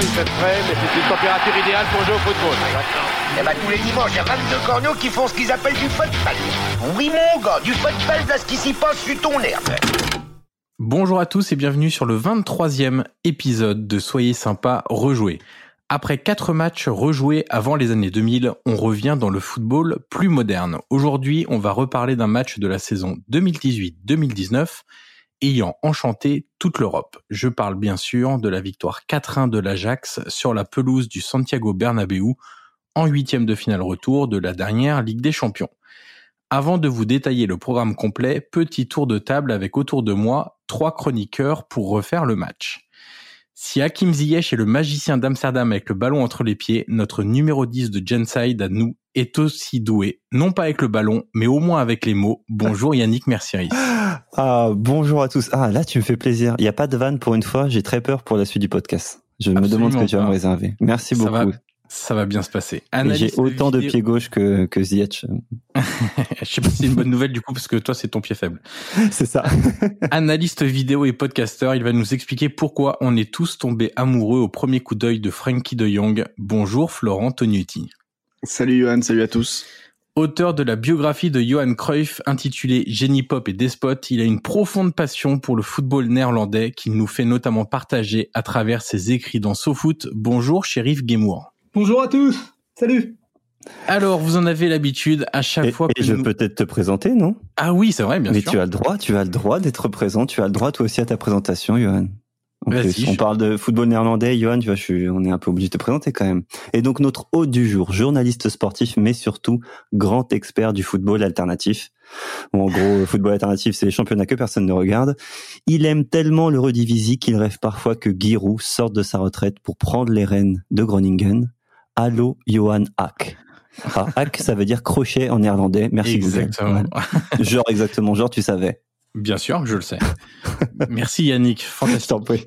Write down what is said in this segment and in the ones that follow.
il fait frais, mais c'est une température idéale pour jouer au football. Eh ben, tous les dimanches, il y a 22 corneaux qui font ce qu'ils appellent du football. Oui, mon gars, du football, là, ce qui s'y passe sur ton herbe. Bonjour à tous et bienvenue sur le 23e épisode de Soyez sympa, rejouer. Après quatre matchs rejoués avant les années 2000, on revient dans le football plus moderne. Aujourd'hui, on va reparler d'un match de la saison 2018-2019 ayant enchanté toute l'Europe. Je parle bien sûr de la victoire 4-1 de l'Ajax sur la pelouse du Santiago Bernabéu en huitième de finale retour de la dernière Ligue des Champions. Avant de vous détailler le programme complet, petit tour de table avec autour de moi trois chroniqueurs pour refaire le match. Si Hakim Ziyech est le magicien d'Amsterdam avec le ballon entre les pieds, notre numéro 10 de Genside à nous est aussi doué, non pas avec le ballon, mais au moins avec les mots. Bonjour Yannick Mercieris. Ah, bonjour à tous. Ah, là, tu me fais plaisir. Il n'y a pas de vanne pour une fois. J'ai très peur pour la suite du podcast. Je me demande ce que tu vas me réserver. Merci beaucoup. Ça va bien se passer. J'ai autant de pieds gauche que, que Ziyech. Je sais pas si c'est une bonne nouvelle du coup, parce que toi, c'est ton pied faible. c'est ça. Analyste vidéo et podcasteur, il va nous expliquer pourquoi on est tous tombés amoureux au premier coup d'œil de Frankie de Jong. Bonjour Florent Tognuti. Salut Johan, salut à tous. Auteur de la biographie de Johan Cruyff intitulée Génie Pop et Despot, il a une profonde passion pour le football néerlandais qu'il nous fait notamment partager à travers ses écrits dans SoFoot. Bonjour Shérif Guémour. Bonjour à tous. Salut. Alors, vous en avez l'habitude à chaque fois que et je peux peut-être te présenter, non? Ah oui, c'est vrai, bien sûr. Mais tu as le droit, tu as le droit d'être présent, tu as le droit toi aussi à ta présentation, Johan. On parle de football néerlandais, Johan, tu vois, je suis, on est un peu obligé de te présenter quand même. Et donc notre hôte du jour, journaliste sportif, mais surtout grand expert du football alternatif. en gros, football alternatif, c'est les championnats que personne ne regarde. Il aime tellement le redivisie qu'il rêve parfois que Giroud sorte de sa retraite pour prendre les rênes de Groningen. Allô, Johan Hack. Ah, hack, ça veut dire crochet en néerlandais. Merci exactement. Genre exactement, genre tu savais. Bien sûr, je le sais. Merci Yannick, fantastique.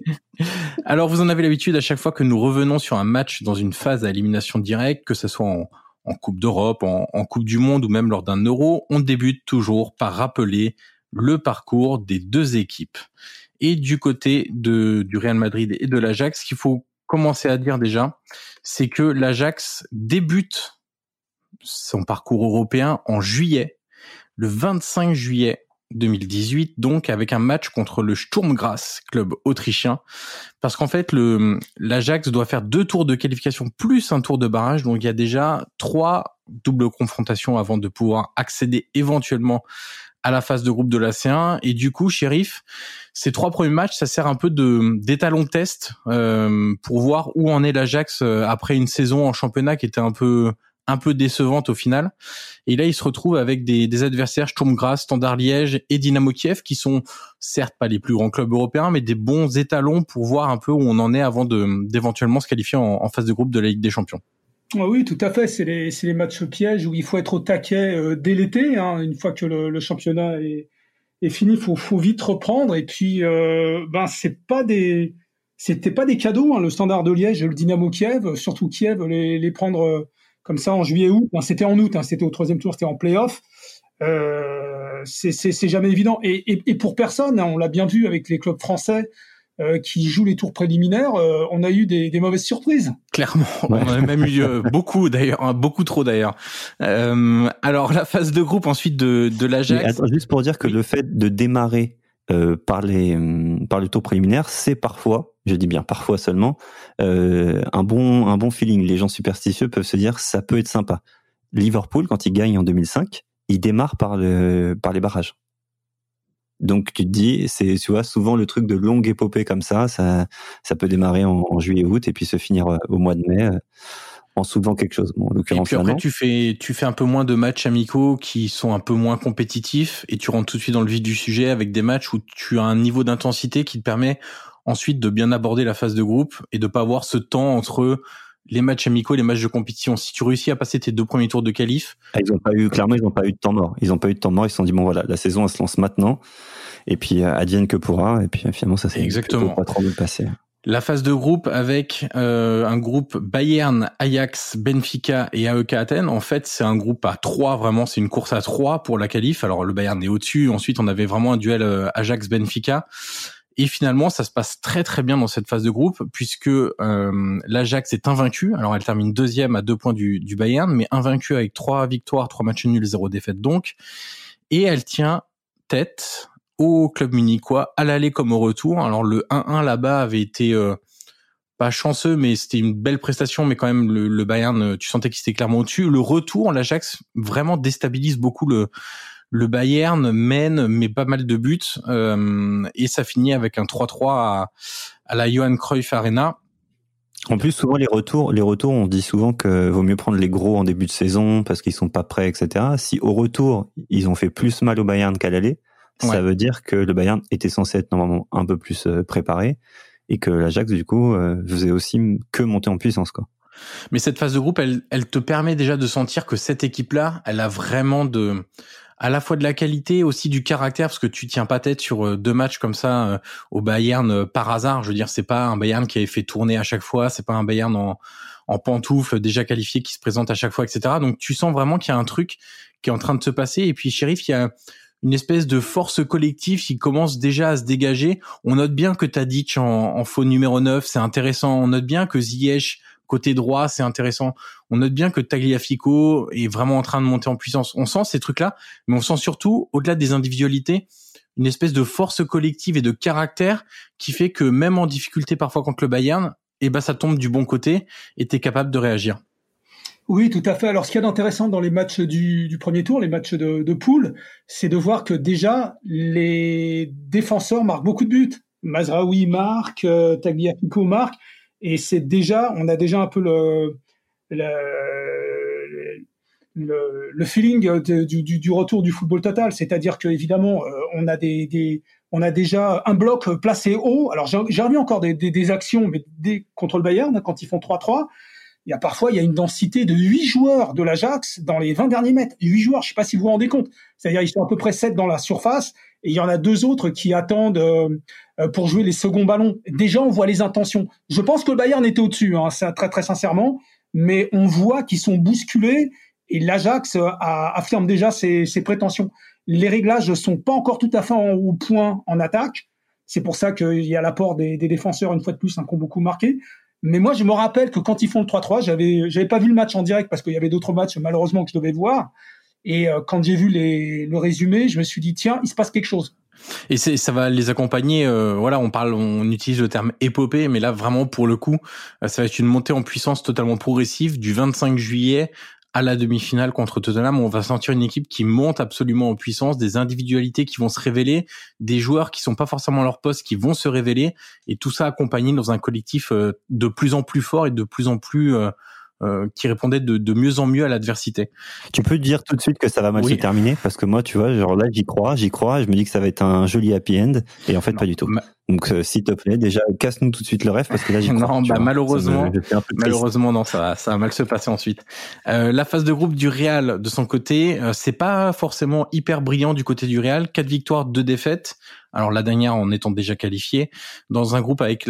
Alors vous en avez l'habitude à chaque fois que nous revenons sur un match dans une phase à élimination directe, que ce soit en, Coupe d'Europe, en, en, Coupe du Monde ou même lors d'un Euro, on débute toujours par rappeler le parcours des deux équipes. Et du côté de, du Real Madrid et de l'Ajax, ce qu'il faut commencer à dire déjà, c'est que l'Ajax débute son parcours européen en juillet, le 25 juillet 2018, donc avec un match contre le Sturm club autrichien, parce qu'en fait le l'Ajax doit faire deux tours de qualification plus un tour de barrage, donc il y a déjà trois doubles confrontations avant de pouvoir accéder éventuellement à la phase de groupe de la C1 et du coup shérif ces trois premiers matchs ça sert un peu de d'étalon de test euh, pour voir où en est l'Ajax euh, après une saison en championnat qui était un peu un peu décevante au final et là il se retrouve avec des, des adversaires Sturm Graz, Standard Liège et Dynamo Kiev qui sont certes pas les plus grands clubs européens mais des bons étalons pour voir un peu où on en est avant d'éventuellement se qualifier en, en phase de groupe de la Ligue des Champions ah oui, tout à fait. C'est les, les matchs pièges où il faut être au taquet euh, dès l'été. Hein. Une fois que le, le championnat est, est fini, faut, faut vite reprendre. Et puis, euh, ben c'est pas des, c'était pas des cadeaux. Hein. Le Standard de Liège, le Dynamo Kiev, surtout Kiev, les, les prendre euh, comme ça en juillet-août. Ben, c'était en août. Hein. C'était au troisième tour. C'était en playoff. Euh, c'est jamais évident. Et, et, et pour personne, hein, on l'a bien vu avec les clubs français euh, qui jouent les tours préliminaires, euh, on a eu des, des, mauvaises surprises. Clairement, on en a même eu euh, beaucoup d'ailleurs, hein, beaucoup trop d'ailleurs. alors la phase de groupe ensuite de, de l'Ajax. Juste pour dire que le fait de démarrer par les par le tour préliminaire, c'est parfois, je dis bien parfois seulement, un bon un bon feeling. Les gens superstitieux peuvent se dire ça peut être sympa. Liverpool quand il gagne en 2005, il démarre par le par les barrages. Donc tu te dis, c'est tu vois souvent le truc de longue épopée comme ça, ça ça peut démarrer en, juillet août et puis se finir euh, au mois de mai euh, en souvent quelque chose. Bon, en l'occurrence, et puis après, tu fais, tu fais un peu moins de matchs amicaux qui sont un peu moins compétitifs et tu rentres tout de suite dans le vif du sujet avec des matchs où tu as un niveau d'intensité qui te permet ensuite de bien aborder la phase de groupe et de pas avoir ce temps entre les matchs amicaux et les matchs de compétition. Si tu réussis à passer tes deux premiers tours de qualif. Ah, ils ont pas eu, clairement, ils n'ont pas eu de temps mort. Ils n'ont pas eu de temps mort. Ils se sont dit, bon, voilà, la saison, elle se lance maintenant. Et puis, euh, advienne que pourra. Et puis, finalement, ça s'est exactement pas trop mal passé. La phase de groupe avec euh, un groupe Bayern, Ajax, Benfica et AEK Athènes. En fait, c'est un groupe à trois, vraiment, c'est une course à trois pour la qualif. Alors le Bayern est au-dessus. Ensuite, on avait vraiment un duel euh, Ajax-Benfica. Et finalement, ça se passe très très bien dans cette phase de groupe puisque euh, l'Ajax est invaincu. Alors elle termine deuxième à deux points du, du Bayern, mais invaincu avec trois victoires, trois matchs nuls, zéro défaite donc. Et elle tient tête au club munichois, à l'aller comme au retour. Alors le 1-1 là-bas avait été euh, pas chanceux, mais c'était une belle prestation, mais quand même le, Bayern, euh, tu sentais qu'il était clairement au-dessus. Le retour, l'Ajax vraiment déstabilise beaucoup le le Bayern mène mais pas mal de buts euh, et ça finit avec un 3-3 à, à la Johan Cruyff Arena. En plus, souvent les retours, les retours, on dit souvent que vaut mieux prendre les gros en début de saison parce qu'ils sont pas prêts, etc. Si au retour ils ont fait plus mal au Bayern qu'à l'aller, ça veut dire que le Bayern était censé être normalement un peu plus euh, préparé et que l'Ajax du coup euh, faisait aussi que monter en puissance quoi. Mais cette phase de groupe, elle, elle te permet déjà de sentir que cette équipe-là, elle a vraiment de, à la fois de la qualité, aussi du caractère, parce que tu tiens pas tête sur euh, deux matchs comme ça au Bayern par hasard. Je veux dire, c'est pas un Bayern qui avait fait tourner à chaque fois, c'est pas un Bayern en, en pantoufle déjà qualifié qui se présente à chaque fois, etc. Donc tu sens vraiment qu'il y a un truc qui est en train de se passer. Et puis Sheriff, il y a une espèce de force collective qui commence déjà à se dégager. On note bien que Tadic en, en faux numéro 9, c'est intéressant. On note bien que Ziyech côté droit, c'est intéressant. On note bien que Tagliafico est vraiment en train de monter en puissance. On sent ces trucs-là, mais on sent surtout, au-delà des individualités, une espèce de force collective et de caractère qui fait que même en difficulté parfois contre le Bayern, eh ben ça tombe du bon côté et t'es capable de réagir. Oui, tout à fait. Alors, ce qu'il y a d'intéressant dans les matchs du, premier tour, les matchs de, poule, c'est de voir que déjà, les défenseurs marquent beaucoup de buts. Mazraoui marque, euh, Tagliafico marque, et c'est déjà, on a déjà un peu le, le, le, feeling du, du, retour du football total. C'est-à-dire que évidemment, euh, on a des, on a déjà un bloc placé haut. Alors, j'ai remis encore des, des, actions, mais des contre le Bayern, quand ils font 3-3 il y a parfois il y a une densité de 8 joueurs de l'Ajax dans les 20 derniers mètres. 8 joueurs, je sais pas si vous vous rendez compte. C'est-à-dire ils sont à peu près 7 dans la surface et il y en a deux autres qui attendent euh, pour jouer les seconds ballons. Déjà on voit les intentions. Je pense que le Bayern était au-dessus, hein, très très sincèrement, mais on voit qu'ils sont bousculés et l'Ajax euh, affirme déjà ses, ses, prétentions. Les réglages ne sont pas encore tout à fait au point en attaque. C'est pour ça qu'il y a l'apport des, des, défenseurs une fois de plus, hein, qui ont beaucoup marqué. Mais moi, je me rappelle que quand ils font le 3-3, j'avais, j'avais pas vu le match en direct parce qu'il y avait d'autres matchs malheureusement que je devais voir. Et euh, quand j'ai vu les, le résumé, je me suis dit tiens, il se passe quelque chose. Et ça va les accompagner. Euh, voilà, on parle, on utilise le terme épopée, mais là vraiment pour le coup, euh, ça va être une montée en puissance totalement progressive du 25 juillet à la demi-finale contre Tottenham, on va sentir une équipe qui monte absolument en puissance, des individualités qui vont se révéler, des joueurs qui sont pas forcément à leur poste qui vont se révéler, et tout ça accompagné dans un collectif euh, de plus en plus fort et de plus en plus euh, euh, qui répondait de, de, mieux en mieux à l'adversité. Tu peux dire tout de suite que ça va mal se terminer? Parce que moi, tu vois, genre là, j'y crois, j'y crois, je me dis que ça va être un joli happy end et en fait, pas du tout. Donc, euh, s'il te plaît, déjà, casse-nous tout de suite le rêve parce que là, j'y crois. non, bah, malheureusement, malheureusement, non, ça va, ça va mal se passer ensuite. Euh, la phase de groupe du Real, de son côté, euh, c'est pas forcément hyper brillant du côté du Real. Quatre victoires, deux défaites. Alors la dernière en étant déjà qualifié dans un groupe avec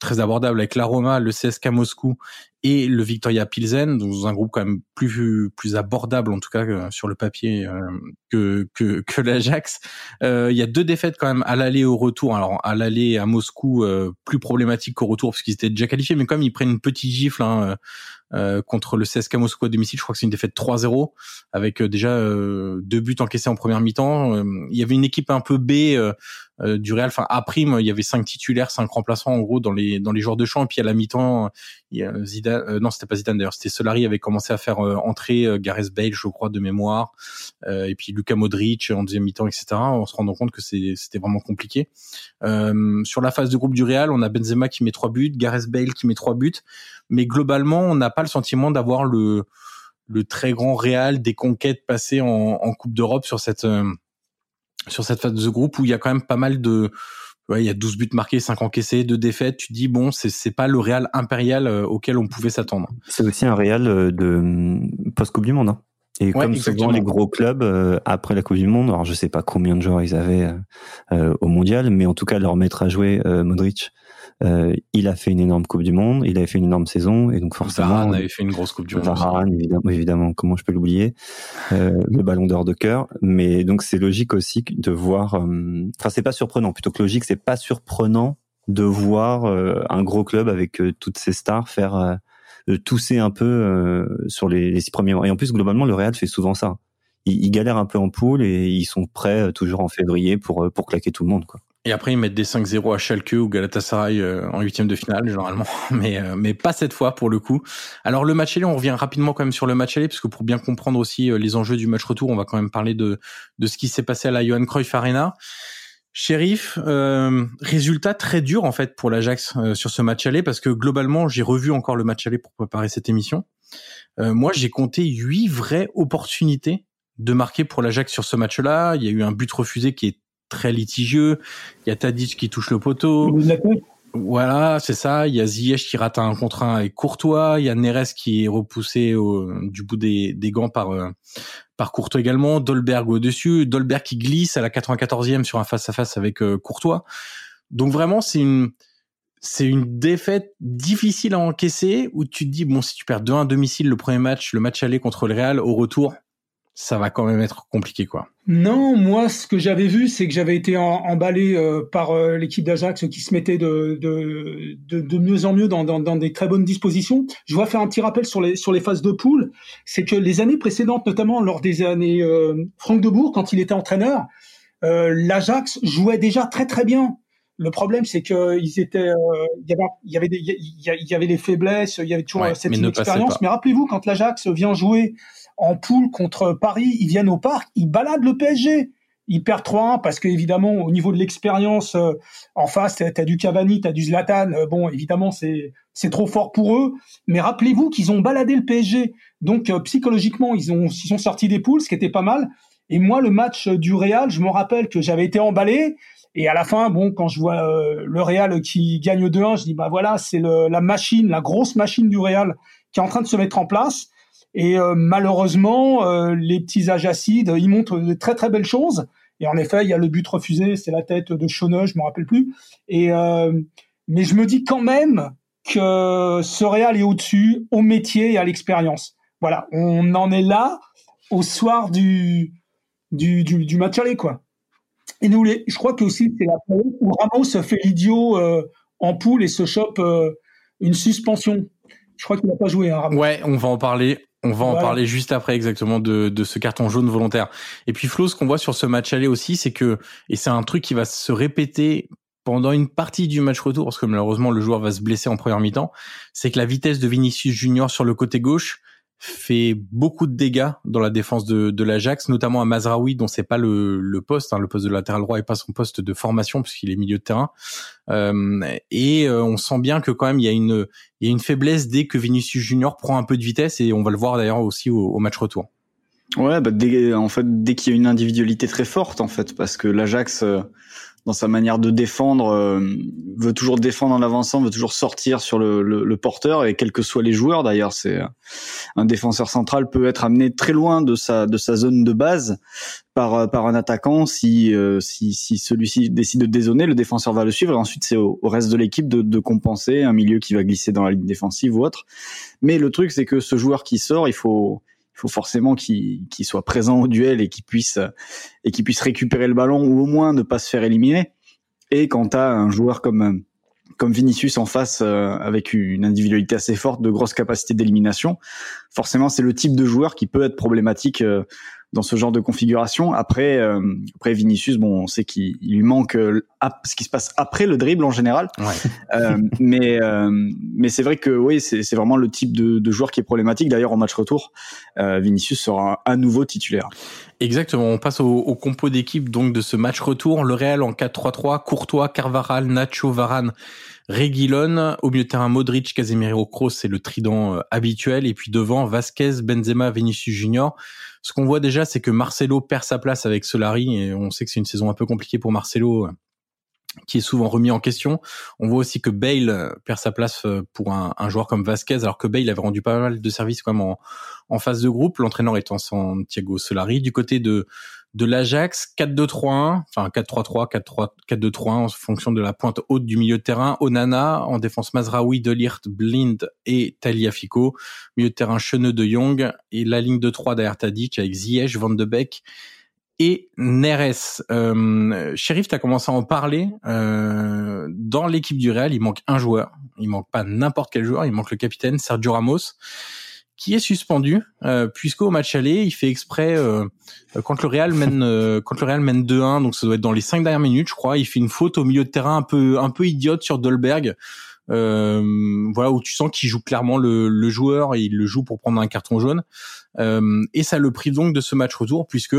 très abordable avec la Roma, le CSK Moscou et le Victoria Pilsen, dans un groupe quand même plus plus abordable en tout cas euh, sur le papier euh, que que, que l'Ajax. Euh, il y a deux défaites quand même à l'aller au retour. Alors à l'aller à Moscou plus problématique qu'au retour parce qu'ils étaient déjà qualifiés, mais comme ils prennent une petite gifle hein, euh, contre le CSKA Moscou à domicile. Je crois que c'est une défaite 3-0 avec euh, déjà euh, deux buts encaissés en première mi-temps. il y avait une équipe un peu B du Real. Enfin, à prime, il y avait cinq titulaires, cinq remplaçants en gros dans les dans les joueurs de champ. Et puis à la mi-temps, Zidane. non, c'était pas Zidane d'ailleurs. C'était Solari avait commencé à faire entrer Gareth Bale, je crois, de mémoire. et puis Luka Modric en deuxième mi-temps, etc. On se rendant compte que c'était vraiment compliqué. sur la phase de groupe du Real, on a Benzema qui met trois buts, Gareth Bale qui met trois buts mais globalement, on n'a pas le sentiment d'avoir le, le très grand réal des conquêtes passées en, en Coupe d'Europe sur cette euh, sur cette phase de groupe où il y a quand même pas mal de ouais, il y a 12 buts marqués, 5 encaissés, 2 défaites, tu dis bon, c'est c'est pas le Real impérial euh, auquel on pouvait s'attendre. C'est aussi un Real euh, de post Coupe du monde hein. Et comme souvent les gros clubs après la Coupe du Monde, alors je sais pas combien de joueurs ils avaient au mondial, mais en tout cas leur mettre à jouer Modric, Euh, il a fait une énorme Coupe du Monde, il avait fait une énorme saison, et donc forcément. Varane avait fait une grosse Coupe du Monde. Varane, évidemment, évidemment, comment je peux l'oublier, euh, le Ballon d'Or de cœur. Mais donc c'est logique aussi de voir. Euh, enfin, c'est pas surprenant. Plutôt que logique, c'est pas surprenant de voir euh, un gros club avec toutes ses stars faire tousser un peu sur les, les six premiers mois. Et en plus, globalement, le Real fait souvent ça. Ils, ils galèrent un peu en poule et ils sont prêts toujours en février pour pour claquer tout le monde, quoi. Et après, ils mettent des 5-0 à Schalke ou Galatasaray euh, en huitième de finale, généralement. Mais, euh, mais pas cette fois, pour le coup. Alors, le match aller, on revient rapidement quand même sur le match aller, parce que pour bien comprendre aussi euh, les enjeux du match retour, on va quand même parler de, de ce qui s'est passé à la Johan Cruyff Arena. Sheriff, euh, résultat très dur en fait pour l'Ajax sur ce match aller parce que globalement j'ai revu encore le match aller pour préparer cette émission. Euh, moi j'ai compté huit vraies opportunités de marquer pour l'Ajax sur ce match-là. Il y a eu un but refusé qui est très litigieux. Il y a Tadic qui touche le poteau. Voilà, c'est ça. Il y a Ziyech qui rate un contre un avec Courtois. Il y a Neres qui est repoussé au, du bout des, des gants par euh, par Courtois également. Dolberg au dessus. Dolberg qui glisse à la 94e sur un face à face avec euh, Courtois. Donc vraiment, c'est une c'est une défaite difficile à encaisser où tu te dis bon si tu perds 2-1 domicile le premier match, le match aller contre le Real au retour, ça va quand même être compliqué, quoi. Non, moi, ce que j'avais vu, c'est que j'avais été emballé euh, par euh, l'équipe d'Ajax qui se mettait de, de, de, de, mieux en mieux dans, dans, dans, des très bonnes dispositions. Je vois faire un petit rappel sur les, sur les phases de poule. C'est que les années précédentes, notamment lors des années euh, Franck Debourg, quand il était entraîneur, euh, l'Ajax jouait déjà très très bien. Le problème, c'est que ils étaient, il y avait, il y avait des, il y avait des faiblesses, il y avait toujours cette inexpérience. Mais rappelez-vous, quand l'Ajax vient jouer en poule contre Paris, ils viennent au parc, ils baladent le PSG. Ils perdent 3-1 parce qu'évidemment, au niveau de l'expérience, euh, en face, tu as du Cavani, tu as du Zlatan. Euh, bon, évidemment, c'est c'est trop fort pour eux. Mais rappelez-vous qu'ils ont baladé le PSG. Donc, euh, psychologiquement, ils, ont, ils sont sortis des poules, ce qui était pas mal. Et moi, le match du Real, je me rappelle que j'avais été emballé. Et à la fin, bon, quand je vois le Real qui gagne 2-1, je dis, bah voilà, c'est la machine, la grosse machine du Real qui est en train de se mettre en place. Et euh, malheureusement, euh, les petits ajacides, ils montrent de très très belles choses. Et en effet, il y a le but refusé, c'est la tête de Choneux, je me rappelle plus. Et euh, mais je me dis quand même que ce Real est au-dessus, au métier et à l'expérience. Voilà, on en est là au soir du du, du, du match aller quoi. Et nous, je crois que aussi c'est la où Ramos fait l'idiot en poule et se chope une suspension. Je crois qu'il n'a pas joué. Hein, Ramos. Ouais, on va en parler. On va en parler juste après exactement de, de ce carton jaune volontaire. Et puis Flo, ce qu'on voit sur ce match aller aussi, c'est que, et c'est un truc qui va se répéter pendant une partie du match retour, parce que malheureusement le joueur va se blesser en première mi-temps, c'est que la vitesse de Vinicius Junior sur le côté gauche, fait beaucoup de dégâts dans la défense de, de l'Ajax, notamment à Mazraoui, dont c'est pas le, le poste, hein, le poste de latéral droit et pas son poste de formation puisqu'il est milieu de terrain. Euh, et euh, on sent bien que quand même il y a une il y a une faiblesse dès que Vinicius Junior prend un peu de vitesse et on va le voir d'ailleurs aussi au, match retour. Ouais, bah dès, en fait dès qu'il y a une individualité très forte en fait, parce que l'Ajax euh, dans sa manière de défendre, euh, veut toujours défendre en avançant, veut toujours sortir sur le, le, le porteur et quels que soient les joueurs d'ailleurs, c'est un défenseur central peut être amené très loin de sa de sa zone de base par par un attaquant si euh, si, si celui-ci décide de dézoner, le défenseur va le suivre et ensuite c'est au, reste de l'équipe de, de compenser un milieu qui va glisser dans la ligne défensive ou autre. Mais le truc c'est que ce joueur qui sort, il faut il faut forcément qu'il soit présent au duel et qu'il puisse et qu'il puisse récupérer le ballon ou au moins ne pas se faire éliminer. Et quand tu un joueur comme comme Vinicius en face euh, avec une individualité assez forte, de grosses capacités d'élimination, forcément c'est le type de joueur qui peut être problématique euh, dans ce genre de configuration. Après, euh, après Vinicius, bon, on sait qu'il lui manque euh, ce qui se passe après le dribble en général. Ouais. euh, mais euh, mais c'est vrai que oui, c'est vraiment le type de, de, joueur qui est problématique. D'ailleurs, en match retour, Vinicius sera à nouveau titulaire. Exactement. On passe au, au compo d'équipe donc de ce match retour. Le Real en 4-3-3, Courtois, Carvaral, Nacho, Varane. Reguilon, au milieu de terrain Modric, Casemiro, Kroos, c'est le trident habituel, et puis devant Vasquez, Benzema, Vinicius Junior. Ce qu'on voit déjà, c'est que Marcelo perd sa place avec Solari et on sait que c'est une saison un peu compliquée pour Marcelo euh, qui est souvent remis en question. On voit aussi que Bale euh, perd sa place euh, pour un, joueur comme Vasquez, alors que Bale avait rendu pas mal de services quand même en, en phase de groupe, l'entraîneur étant Santiago Solari. Du côté de, de l'Ajax 4-2-3-1, enfin 4-3-3, 4-2-3-1 en fonction de la pointe haute du milieu de terrain. Onana en défense Mazraoui, Delirte, Blind et Taliafico. Milieu de terrain Cheneux de Jong et la ligne de 3 derrière Tadic avec Ziyech, Van de Beek et Neres. Euh, Sheriff, tu as commencé à en parler. Euh, dans l'équipe du Real, il manque un joueur. Il manque pas n'importe quel joueur. Il manque le capitaine Sergio Ramos, qui est suspendu euh, puisqu'au match aller, il fait exprès euh, quand le Real mène euh, quand le Real mène 2-1, donc ça doit être dans les cinq dernières minutes, je crois. Il fait une faute au milieu de terrain un peu un peu idiote sur Dolberg. Euh, voilà où tu sens qu'il joue clairement le, le, joueur et il le joue pour prendre un carton jaune euh, et ça le prive donc de ce match retour puisque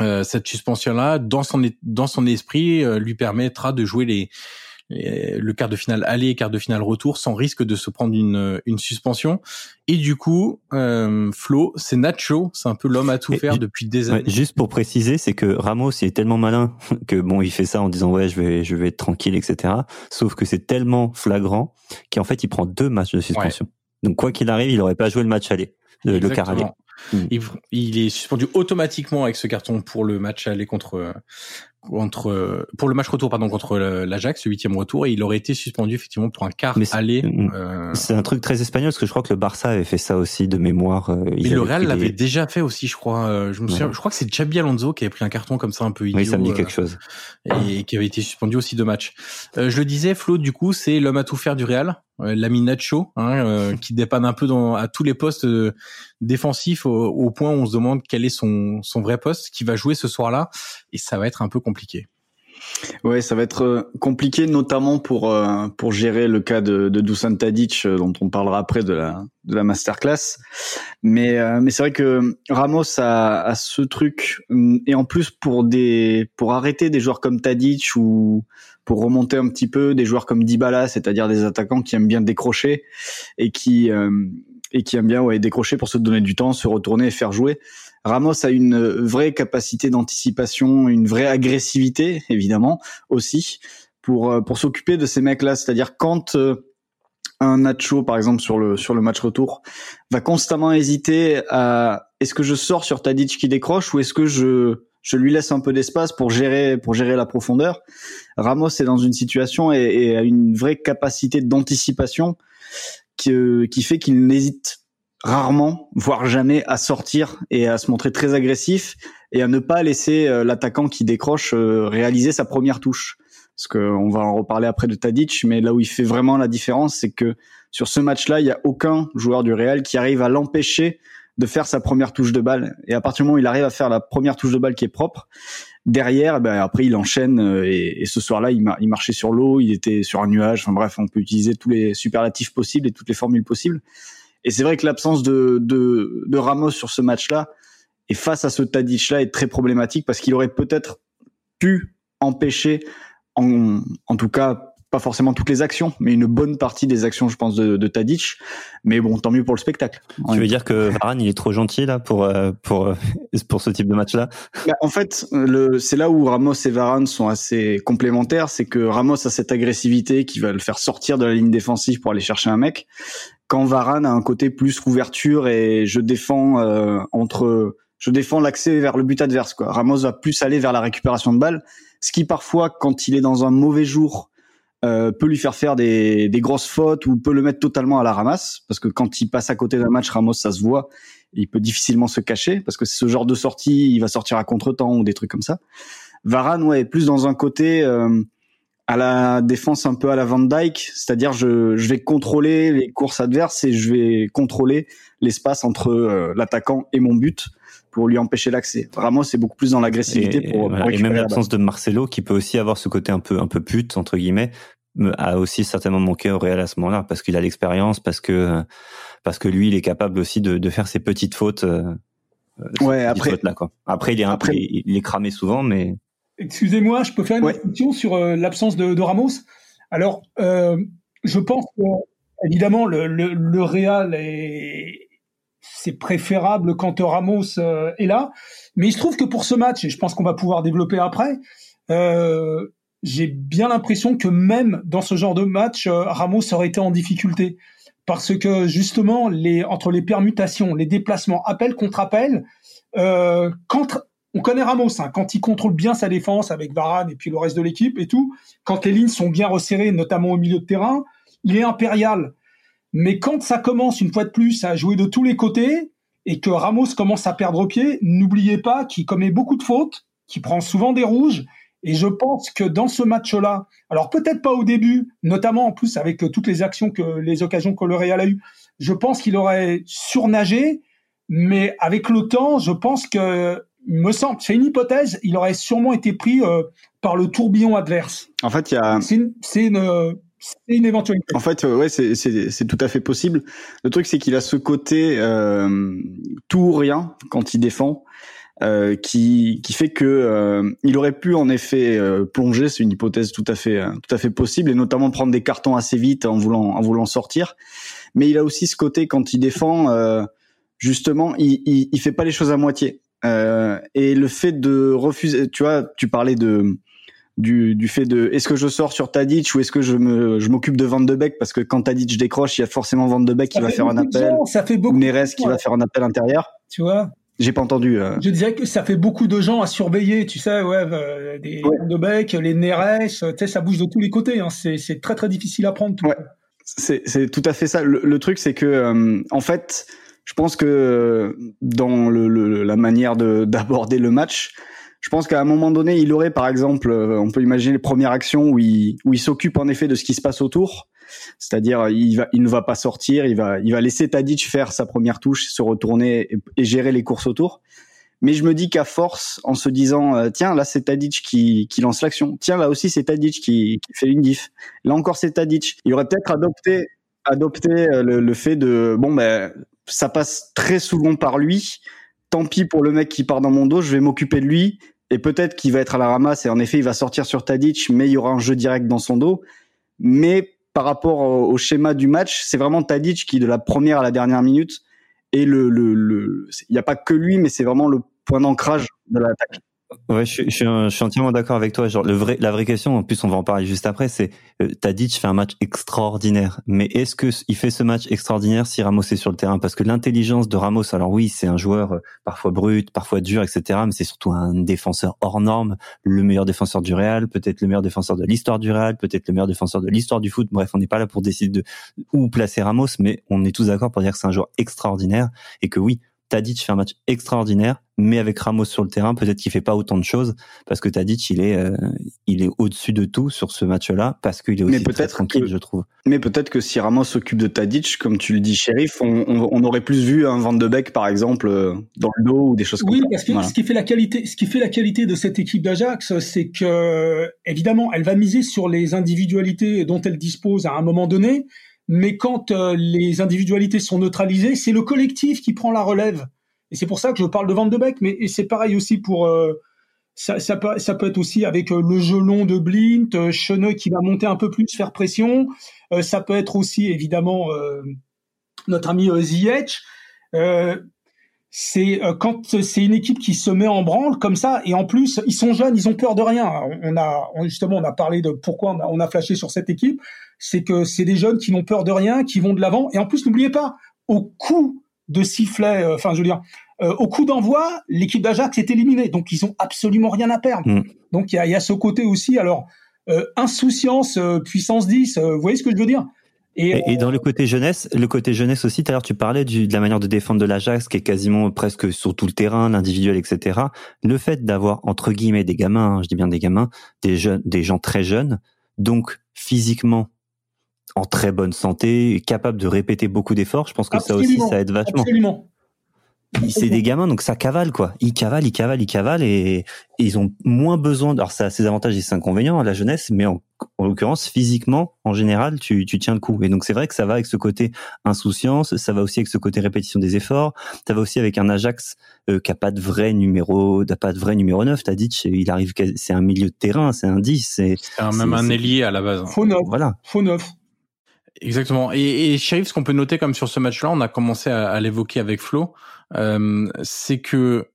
euh, cette suspension-là, dans son dans son esprit, euh, lui permettra de jouer les, le quart de finale aller et quart de finale retour sans risque de se prendre une, une suspension. Et du coup, euh, Flo, c'est Nacho, c'est un peu l'homme à tout faire depuis des années. juste pour préciser, c'est que Ramos est tellement malin que bon, il fait ça en disant ouais, je vais je vais être tranquille, etc. Sauf que c'est tellement flagrant qu'en fait, il prend deux matchs de suspension. Donc quoi qu'il arrive, il aurait pas joué le match aller, le, le quart aller. Hmm. Il, est suspendu automatiquement avec ce carton pour le match aller contre contre pour le match retour pardon contre l'Ajax le huitième retour et il aurait été suspendu effectivement pour un quart aller. Hmm. Euh... C'est un truc très espagnol parce que je crois que le Barça avait fait ça aussi de mémoire. Euh, Mais le Real l'avait déjà fait aussi je crois. Euh, je me souviens, je crois que c'est Xabi Alonso qui avait pris un carton comme ça un peu idiot. Oui ça me dit quelque chose. Et qui avait été suspendu aussi de matchs. je le disais Flo du coup c'est l'homme à tout faire du Real euh, l'ami Nacho, hein, euh, qui dépanne un peu dans, à tous les postes euh, défensifs au, point où on se demande quel est son, son vrai poste, qui va jouer ce soir-là, et ça va être un peu compliqué. Ouais, ça va être compliqué, notamment pour pour gérer le cas de, de Dusan Tadic, dont on parlera après de la de la masterclass. Mais mais c'est vrai que Ramos a, ce truc, et en plus pour des pour arrêter des joueurs comme Tadic ou pour remonter un petit peu des joueurs comme Dybala, c'est-à-dire des attaquants qui aiment bien décrocher et qui euh, et qui aiment bien ouais, décrocher pour se donner du temps, se retourner et faire jouer. Ramos a une vraie capacité d'anticipation, une vraie agressivité évidemment aussi pour euh, pour s'occuper de ces mecs-là, c'est-à-dire quand euh, un Nacho par exemple sur le sur le match retour va constamment hésiter à est-ce que je sors sur Tadic qui décroche ou est-ce que je je lui laisse un peu d'espace pour gérer pour gérer la profondeur. Ramos est dans une situation et, a une vraie capacité d'anticipation qui, euh, qui fait qu'il n'hésite rarement, voire jamais, à sortir et à se montrer très agressif et à ne pas laisser euh, l'attaquant qui décroche euh, réaliser sa première touche. Parce qu'on va en reparler après de Tadic, mais là où il fait vraiment la différence, c'est que sur ce match-là, il n'y a aucun joueur du Real qui arrive à l'empêcher de faire sa première touche de balle. Et à partir du moment où il arrive à faire la première touche de balle qui est propre, derrière, ben après il enchaîne. Euh, et, ce soir-là, il, il, marchait sur l'eau, il était sur un nuage. Enfin bref, on peut utiliser tous les superlatifs possibles et toutes les formules possibles. Et c'est vrai que l'absence de, de, de, Ramos sur ce match-là et face à ce Tadic-là est très problématique parce qu'il aurait peut-être pu empêcher, en, en tout cas pas forcément toutes les actions, mais une bonne partie des actions, je pense, de, de Tadic. Mais bon, tant mieux pour le spectacle. Tu veux dire que Varane, il est trop gentil là pour euh, pour euh, pour ce type de match-là? Bah, En fait, le, c'est là où Ramos et Varane sont assez complémentaires, c'est que Ramos a cette agressivité qui va le faire sortir de la ligne défensive pour aller chercher un mec, quand Varane a un côté plus couverture et je défends euh, entre je défends l'accès vers le but adverse. Quoi. Ramos va plus aller vers la récupération de balles, ce qui parfois, quand il est dans un mauvais jour euh, peut lui faire faire des, des, grosses fautes ou peut le mettre totalement à la ramasse parce que quand il passe à côté d'un match, Ramos ça se voit, il peut difficilement se cacher parce que c'est ce genre de sortie, il va sortir à contre-temps ou des trucs comme ça. Varane ouais est plus dans un côté euh, à la défense un peu à la Van Dyke, c'est-à-dire je, je vais contrôler les courses adverses et je vais contrôler l'espace entre euh, l'attaquant et mon but pour lui empêcher l'accès. Ramos c'est beaucoup plus dans l'agressivité pour, pour et même l'absence de Marcelo qui peut aussi avoir ce côté un peu un peu pute entre guillemets a aussi certainement manqué au Real à ce moment-là parce qu'il a l'expérience, parce que parce que lui il est capable aussi de, de faire ses petites fautes. Euh, ouais, après là, quoi. après il est après, il est cramé souvent, mais excusez-moi, je peux faire une question sur euh, l'absence de, de, Ramos? Alors, euh, je pense que évidemment le, le, le Real est c'est préférable quand Ramos euh, est là, mais il se trouve que pour ce match, et je pense qu'on va pouvoir développer après. Euh, j'ai bien l'impression que même dans ce genre de match, euh, Ramos aurait été en difficulté parce que justement, les, entre les permutations, les déplacements, appel contre appel, euh, quand on connaît Ramos, hein, quand il contrôle bien sa défense avec Varane et puis le reste de l'équipe et tout, quand les lignes sont bien resserrées, notamment au milieu de terrain, il est impérial. Mais quand ça commence une fois de plus à jouer de tous les côtés et que Ramos commence à perdre pied, n'oubliez pas qu'il commet beaucoup de fautes, qu'il prend souvent des rouges. Et je pense que dans ce match-là, alors peut-être pas au début, notamment en plus avec toutes les actions que les occasions que le Real a eues, je pense qu'il aurait surnagé, mais avec le temps, je pense que il me semble, c'est une hypothèse, il aurait sûrement été pris euh, par le tourbillon adverse. En fait, il y a. C'est une, une, une, éventualité. En fait, euh, ouais, c'est tout à fait possible. Le truc, c'est qu'il a ce côté euh, tout ou rien quand il défend. Euh, qui, qui fait que euh, il aurait pu en effet euh, plonger, c'est une hypothèse tout à fait tout à fait possible, et notamment prendre des cartons assez vite en voulant en voulant sortir. Mais il a aussi ce côté quand il défend, justement, il, il, il fait pas les choses à moitié. Et le fait de refuser, tu vois, tu parlais de du, du fait de est-ce que je sors sur Tadic ou est-ce que je me je m'occupe de Van de Beek? Parce que quand Tadic décroche, il y a forcément Van de Beek qui va faire un appel, ça fait beaucoup ou Neres qui va faire un appel intérieur. Tu vois? J'ai pas entendu. Euh... Je disais que ça fait beaucoup de gens à surveiller, tu sais, ouais, euh, des ouais. de bec, les Neres, tu sais, ça bouge de tous les côtés. Hein. C'est très très difficile à prendre. Tout. Ouais. C'est tout à fait ça. Le, le truc, c'est que euh, en fait, je pense que dans le, le, la manière d'aborder le match, je pense qu'à un moment donné, il aurait, par exemple, euh, on peut imaginer les premières actions où il, où il s'occupe en effet de ce qui se passe autour. C'est-à-dire, il, va, il ne va pas sortir, il va, il va laisser Tadic faire sa première touche, se retourner et, gérer les courses autour. Mais je me dis qu'à force, en se disant, euh, tiens, là c'est Tadic qui, qui lance l'action. Tiens, là aussi c'est Tadic qui, qui fait une diff. Là encore c'est Tadic. Il aurait peut-être adopté, adopté euh, le, le, fait de, bon ben, ça passe très souvent par lui. Tant pis pour le mec qui part dans mon dos, je vais m'occuper de lui. Et peut-être qu'il va être à la ramasse et en effet il va sortir sur Tadic, mais il y aura un jeu direct dans son dos. Mais par rapport au, schéma du match, c'est vraiment Tadic qui, de la première à la dernière minute, et le, le, le, il n'y a pas que lui, mais c'est vraiment le point d'ancrage de l'attaque. Ouais, je, je, je, suis entièrement d'accord avec toi. Genre, le vrai, la vraie question, en plus, on va en parler juste après, c'est euh, Tadic fait un match extraordinaire. Mais est-ce que il fait ce match extraordinaire si Ramos est sur le terrain? Parce que l'intelligence de Ramos, alors oui, c'est un joueur euh, parfois brut, parfois dur, etc. Mais c'est surtout un défenseur hors norme, le meilleur défenseur du Real, peut-être le meilleur défenseur de l'histoire du Real, peut-être le meilleur défenseur de l'histoire du foot. Bref, on n'est pas là pour décider de où placer Ramos, mais on est tous d'accord pour dire que c'est un joueur extraordinaire et que oui, Tadic fait un match extraordinaire, mais avec Ramos sur le terrain, peut-être qu'il fait pas autant de choses parce que Tadic il est euh, il est au-dessus de tout sur ce match-là parce qu'il est aussi très tranquille, je trouve. Mais peut-être que si Ramos s'occupe de Tadic, comme tu le dis, shérif, on, on, on, aurait plus vu un Van de Beek par exemple euh, dans le dos ou des choses comme ça. Oui, parce que voilà. ce qui fait la qualité, ce qui fait la qualité de cette équipe d'Ajax, c'est que évidemment, elle va miser sur les individualités dont elle dispose à un moment donné mais quand euh, les individualités sont neutralisées, c'est le collectif qui prend la relève. Et c'est pour ça que je parle de Van de Beek, mais c'est pareil aussi pour euh, ça, ça, peut, ça peut être aussi avec euh, le jeu long de Blint, euh, Cheneux qui va monter un peu plus, faire pression. Euh, ça peut être aussi évidemment euh, notre ami Ziyech. C'est quand c'est une équipe qui se met en branle comme ça, et en plus ils sont jeunes, ils ont peur de rien. On a justement on a parlé de pourquoi on a, on a flashé sur cette équipe c'est que c'est des jeunes qui n'ont peur de rien, qui vont de l'avant. Et en plus, n'oubliez pas, au coup de sifflet, euh, enfin, je veux dire, euh, au coup d'envoi, l'équipe d'Ajax est éliminée. Donc, ils ont absolument rien à perdre. Mm. Donc, il y a, y a, ce côté aussi. Alors, euh, insouciance, puissance 10, vous voyez ce que je veux dire? Et, et, dans le côté jeunesse, le côté jeunesse aussi, tout à l'heure tu parlais du, de la manière de défendre de l'Ajax qui est quasiment presque sur tout le terrain, l'individuel, etc. Le fait d'avoir entre guillemets des gamins, hein, je dis bien des gamins, des jeunes, des gens très jeunes, donc physiquement en très bonne santé, capable de répéter beaucoup d'efforts. Je pense que absolument, ça aussi, ça aide vachement. Absolument. C'est des gamins, donc ça cavale quoi. Ils cavalent, ils cavalent, ils cavalent, et, et ils ont moins besoin. Alors ça a ses avantages et ses inconvénients à la jeunesse, mais en, en l'occurrence physiquement, en général, tu, tu tiens le coup. Et donc c'est vrai que ça va avec ce côté insouciance, ça va aussi avec ce côté répétition des efforts, ça va aussi avec un Ajax euh, qui a pas de vrai numéro, n'a pas de vrai numéro 9. T'as dit, il arrive, c'est un milieu de terrain, c'est un 10. C'est même un ailier à la base. Faux neuf. Voilà. Faux neuf. Exactement. Et, et Sheriff, ce qu'on peut noter comme sur ce match-là, on a commencé à, à l'évoquer avec Flo, euh, c'est que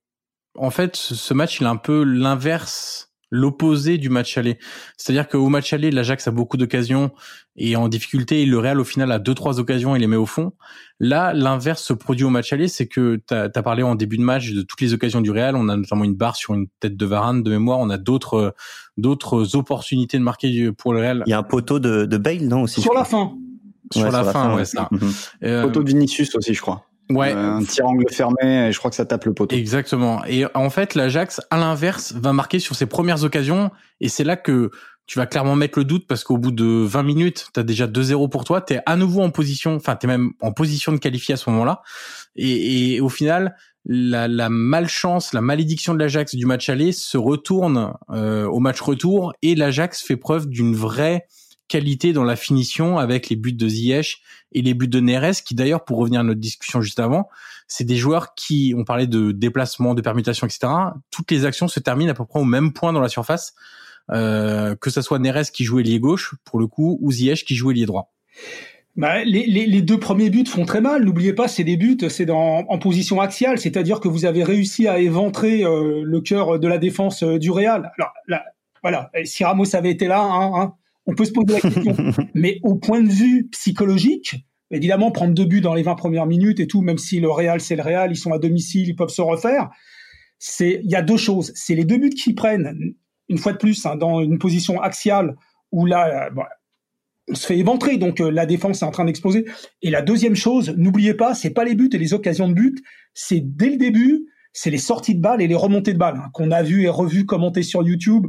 en fait, ce match, il est un peu l'inverse l'opposé du match aller. C'est-à-dire qu'au match aller, l'Ajax a beaucoup d'occasions et en difficulté, le Real au final a deux trois occasions et les met au fond. Là, l'inverse se produit au match aller, c'est que tu as, parlé en début de match de toutes les occasions du Real, on a notamment une barre sur une tête de Varane de mémoire, on a d'autres d'autres opportunités de marquer pour le Real. Il y a un poteau de, de Bale non aussi. Sur la fin. Sur, la, fin, ouais, ça. Mhm. Euh, poteau de Vinicius aussi, je crois. Ouais. Euh, un tir angle fermé et je crois que ça tape le poteau. Exactement. Et en fait, l'Ajax, à l'inverse, va marquer sur ses premières occasions et c'est là que tu vas clairement mettre le doute parce qu'au bout de 20 minutes, tu as déjà 2-0 pour toi, tu es à nouveau en position, enfin tu es même en position de qualifier à ce moment-là. Et, et, au final, la, la, malchance, la malédiction de l'Ajax du match aller se retourne euh, au match retour et l'Ajax fait preuve d'une vraie qualité dans la finition avec les buts de Ziyech et les buts de Neres, qui d'ailleurs, pour revenir à notre discussion juste avant, c'est des joueurs qui, on parlait de déplacement, de permutation, etc. Toutes les actions se terminent à peu près au même point dans la surface, euh, que ce soit Neres qui jouait lié gauche, pour le coup, ou Ziyech qui jouait lié droit. Bah, les, les, les, deux premiers buts font très mal. N'oubliez pas, c'est des buts, c'est en position axiale, c'est-à-dire que vous avez réussi à éventrer euh, le cœur de la défense euh, du Real. Alors là, voilà, si Ramos avait été là, hein, hein, on peut se poser la question. Mais au point de vue psychologique, évidemment, prendre deux buts dans les 20 premières minutes et tout, même si le Real, c'est le Real, ils sont à domicile, ils peuvent se refaire. C'est, il y a deux choses. C'est les deux buts qu'ils prennent, une fois de plus, hein, dans une position axiale où là, euh, on se fait éventrer, donc euh, la défense est en train d'exploser. Et la deuxième chose, n'oubliez pas, c'est pas les buts et les occasions de but, c'est dès le début, c'est les sorties de balles et les remontées de balles hein, qu'on a vu et revu commenter sur YouTube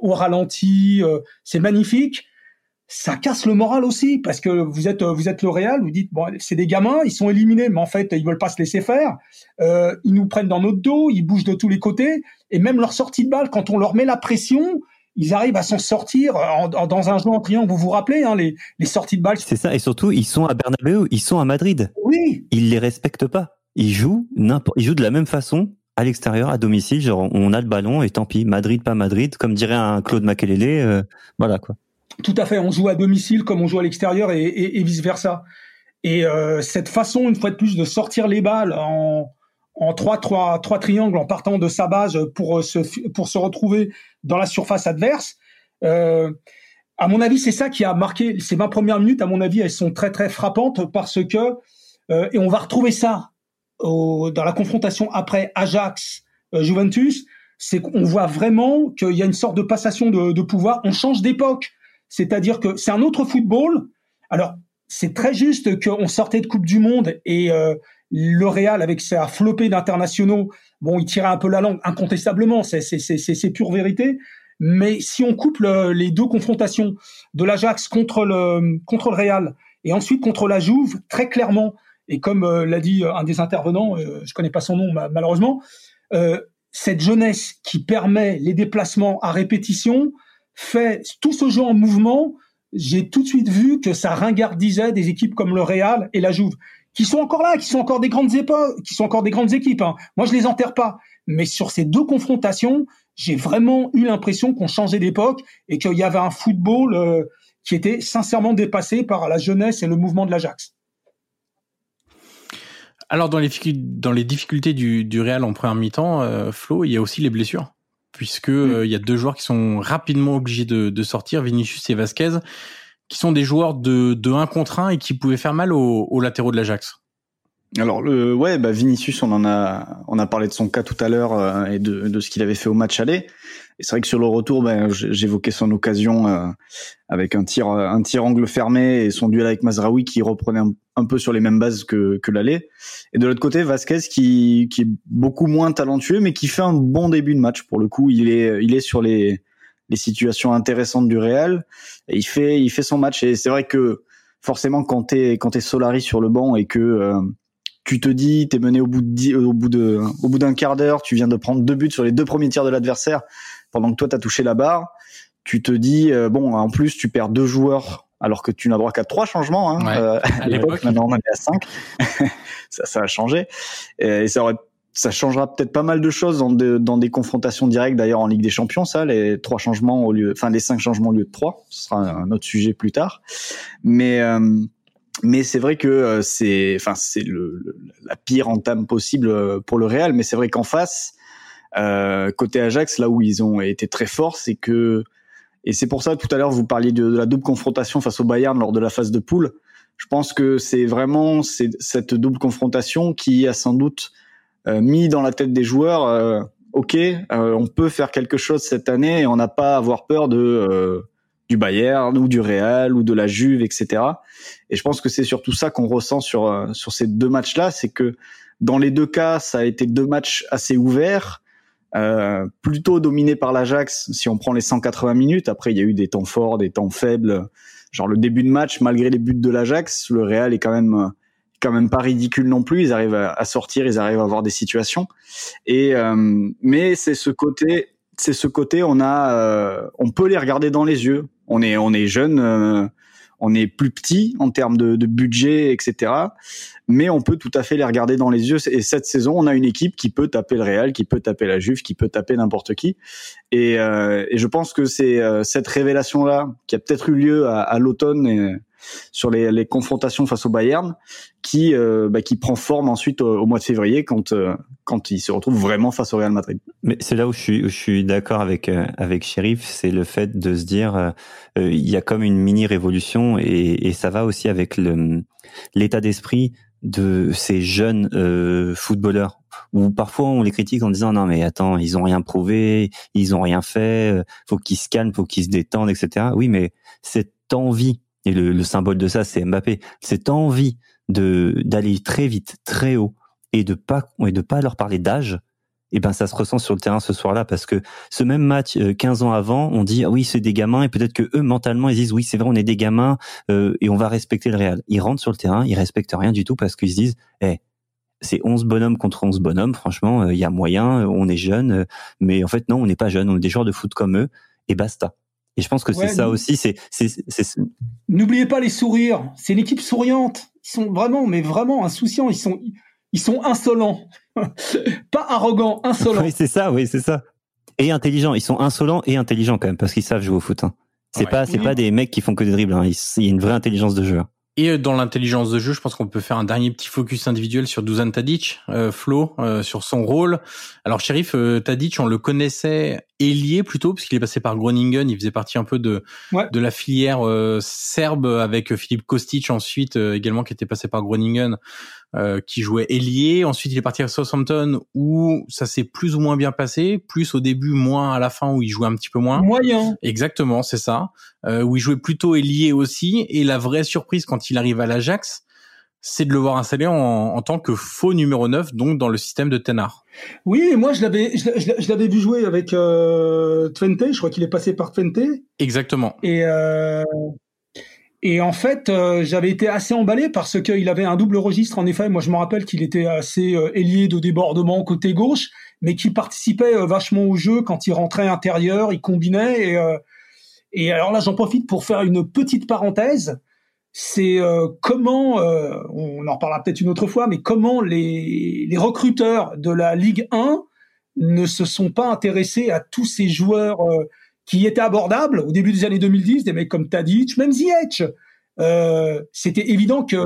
au ralenti, euh, c'est magnifique. Ça casse le moral aussi parce que vous êtes vous êtes le Real, vous dites bon c'est des gamins, ils sont éliminés, mais en fait ils veulent pas se laisser faire. Euh, ils nous prennent dans notre dos, ils bougent de tous les côtés et même leur sortie de balle quand on leur met la pression, ils arrivent à s'en sortir dans un jeu en triangle. Vous vous rappelez hein, les, les sorties de balle C'est ça. Et surtout, ils sont à Bernabeu, ils sont à Madrid. Oui. Ils les respectent pas. Ils jouent n'importe. Ils jouent de la même façon à l'extérieur, à domicile, genre on a le ballon et tant pis, Madrid pas Madrid, comme dirait un Claude Makelele, euh, voilà quoi. Tout à fait, on joue à domicile comme on joue à l'extérieur et, et, vice versa. Et euh, cette façon, une fois de plus, de sortir les balles en, en trois, trois, trois triangles en partant de sa base pour se, pour se retrouver dans la surface adverse. Euh, à mon avis, c'est ça qui a marqué ces 20 premières minutes. À mon avis, elles sont très très frappantes parce que euh, et on va retrouver ça dans la confrontation après Ajax euh, Juventus, c'est qu'on voit vraiment qu'il y a une sorte de passation de, de pouvoir. On change d'époque, c'est-à-dire que c'est un autre football. Alors c'est très juste qu'on sortait de Coupe du Monde et euh, le Real avec sa flopée d'internationaux, bon, il tirait un peu la langue, incontestablement, c'est pure vérité. Mais si on coupe les deux confrontations de l'Ajax contre le contre le Real et ensuite contre la Juve, très clairement, et comme euh, l'a dit euh, un des intervenants, euh, je connais pas son nom malheureusement, cette jeunesse qui permet les déplacements à répétition fait tout ce jeu en mouvement. J'ai tout de suite vu que ça ringardisait des équipes comme le Real et la Juve, qui sont encore là, qui sont encore des grandes époques, qui sont encore des grandes équipes. Hein. Moi, je les enterre pas. Mais sur ces deux confrontations, j'ai vraiment eu l'impression qu'on changeait d'époque et qu'il y avait un football qui était sincèrement dépassé par la jeunesse et le mouvement de l'Ajax. Alors dans les, dans les difficultés du, du Real en première mi-temps, euh, Flo, il y a aussi les blessures, puisque euh, il y a deux joueurs qui sont rapidement obligés de, de, sortir, Vinicius et Vasquez, qui sont des joueurs de, de 1 contre 1 et qui pouvaient faire mal aux, aux latéraux de l'Ajax. Alors le ouais bah Vinicius on en a on a parlé de son cas tout à l'heure euh, et de, de ce qu'il avait fait au match aller et c'est vrai que sur le retour ben j'évoquais son occasion euh, avec un tir un tir angle fermé et son duel avec Mazraoui qui reprenait un, peu sur les mêmes bases que que l'aller. Et de l'autre côté Vasquez qui qui est beaucoup moins talentueux mais qui fait un bon début de match. Pour le coup il est il est sur les les situations intéressantes du Real et il fait il fait son match. Et c'est vrai que forcément quand t'es quand t'es Solari sur le banc et que euh, tu te dis, t'es mené au bout de au bout de au bout d'un quart d'heure, tu viens de prendre deux buts sur les deux premiers tirs de l'adversaire pendant que toi t'as touché la barre. Tu te dis euh, bon, en plus tu perds deux joueurs alors que tu n'as droit qu'à trois changements hein, euh, à l'époque. Maintenant on en est à cinq. ça, ça a changé et ça aurait ça changera peut-être pas mal de choses dans, dans des confrontations directes d'ailleurs en Ligue des Champions ça les trois changements au lieu enfin les cinq changements au lieu de trois ce sera un autre sujet plus tard mais euh, mais c'est vrai que c'est, enfin, c'est le, la pire entame possible pour le Real. Mais c'est vrai qu'en face, Euh, côté Ajax, là où ils ont été très forts, c'est que et c'est pour ça tout à l'heure vous parliez de, la double confrontation face au Bayern lors de la phase de poule. Je pense que c'est vraiment cette double confrontation qui a sans doute euh, mis dans la tête des joueurs, euh, ok, euh, on peut faire quelque chose cette année et on n'a pas à avoir peur de du Bayern ou du Real ou de la Juve, etc. Et je pense que c'est surtout ça qu'on ressent sur sur ces deux matchs-là, c'est que dans les deux cas, ça a été deux matchs assez ouverts, euh, plutôt dominés par l'Ajax. Si on prend les 180 minutes, après il y a eu des temps forts, des temps faibles. Genre le début de match, malgré les buts de l'Ajax, le Real est quand même quand même pas ridicule non plus. Ils arrivent à, sortir, ils arrivent à avoir des situations. Et euh, mais c'est ce côté, c'est ce côté. On a, euh, on peut les regarder dans les yeux. On est, on est jeune, on est plus petit en termes de, de, budget, etc. Mais on peut tout à fait les regarder dans les yeux. Et cette saison, on a une équipe qui peut taper le Real, qui peut taper la Juve, qui peut taper n'importe qui. Et, et, je pense que c'est cette révélation-là qui a peut-être eu lieu à, à l'automne. Sur les, les, confrontations face au Bayern, qui euh, bah, qui prend forme ensuite au, mois de février quand euh, quand il se retrouve vraiment face au Real Madrid. Mais c'est là où je suis je suis d'accord avec euh, avec Sheriff, c'est le fait de se dire il y a comme une mini révolution et, et ça va aussi avec le l'état d'esprit de ces jeunes footballeurs où parfois on les critique en disant non mais attends ils ont rien prouvé ils ont rien fait faut qu'ils se calment faut qu'ils se détendent etc oui mais cette envie et le, symbole de ça, c'est Mbappé. Cette envie de d'aller très vite, très haut, et de pas et de pas leur parler d'âge. Et eh ben ça se ressent sur le terrain ce soir-là parce que ce même match 15 euh, ans avant, on dit ah oui c'est des gamins et peut-être que eux mentalement ils disent oui c'est vrai on est des gamins euh, et on va respecter le Real. Ils rentrent sur le terrain, ils respectent rien du tout parce qu'ils se disent eh c'est 11 bonhommes contre 11 bonhommes, franchement, euh, il y a moyen, on est jeunes, mais en fait non, on n'est pas jeunes, on est des joueurs de foot comme eux, et basta. Et je pense que c'est ça aussi. C'est, N'oubliez pas les sourires. C'est l'équipe souriante. Ils sont vraiment, mais vraiment insouciants. Ils sont, ils sont insolents, pas arrogants, insolents. oui, c'est ça. Oui, c'est ça. Et intelligents. Ils sont insolents et intelligents quand même parce qu'ils savent jouer au foot. Hein. C'est pas, c'est pas des mecs qui font que des dribbles. Hein. Il y a une vraie intelligence de jeu. Hein. Et euh, dans l'intelligence de jeu, je pense qu'on peut faire un dernier petit focus individuel sur Dusan Tadic, euh, Flo, euh, sur son rôle. Alors, Sheriff euh, Tadic, on le connaissait ailier plutôt, puisqu'il est passé par Groningen, il faisait partie un peu de de la filière serbe avec Philippe Kostic ensuite également qui était passé par Groningen euh, qui jouait ailier. Ensuite, il est parti à Southampton où ça s'est plus ou moins bien passé, plus au début, moins à la fin où il jouait un petit peu moins. Moyen. Exactement, c'est ça. Euh, où il jouait plutôt ailier aussi. Et la vraie surprise quand il arrive à l'Ajax, c'est de le voir installé en, en, tant que faux numéro 9, donc dans le système de Tenard. Oui, moi je l'avais je, l'avais vu jouer avec euh, Twente, je crois qu'il est passé par Twente. Exactement. Et euh, et en fait, euh, j'avais été assez emballé parce qu'il avait un double registre. En effet, moi, je me rappelle qu'il était assez euh, de débordement côté gauche, mais qu'il participait euh, vachement au jeu quand il rentrait intérieur, il combinait. Et, et alors là, j'en profite pour faire une petite parenthèse. C'est comment, on en reparlera peut-être une autre fois, mais comment les, les recruteurs de la Ligue 1 ne se sont pas intéressés à tous ces joueurs qui étaient abordables au début des années 2010, des mecs comme Tadic, même Ziyech. Euh, C'était évident que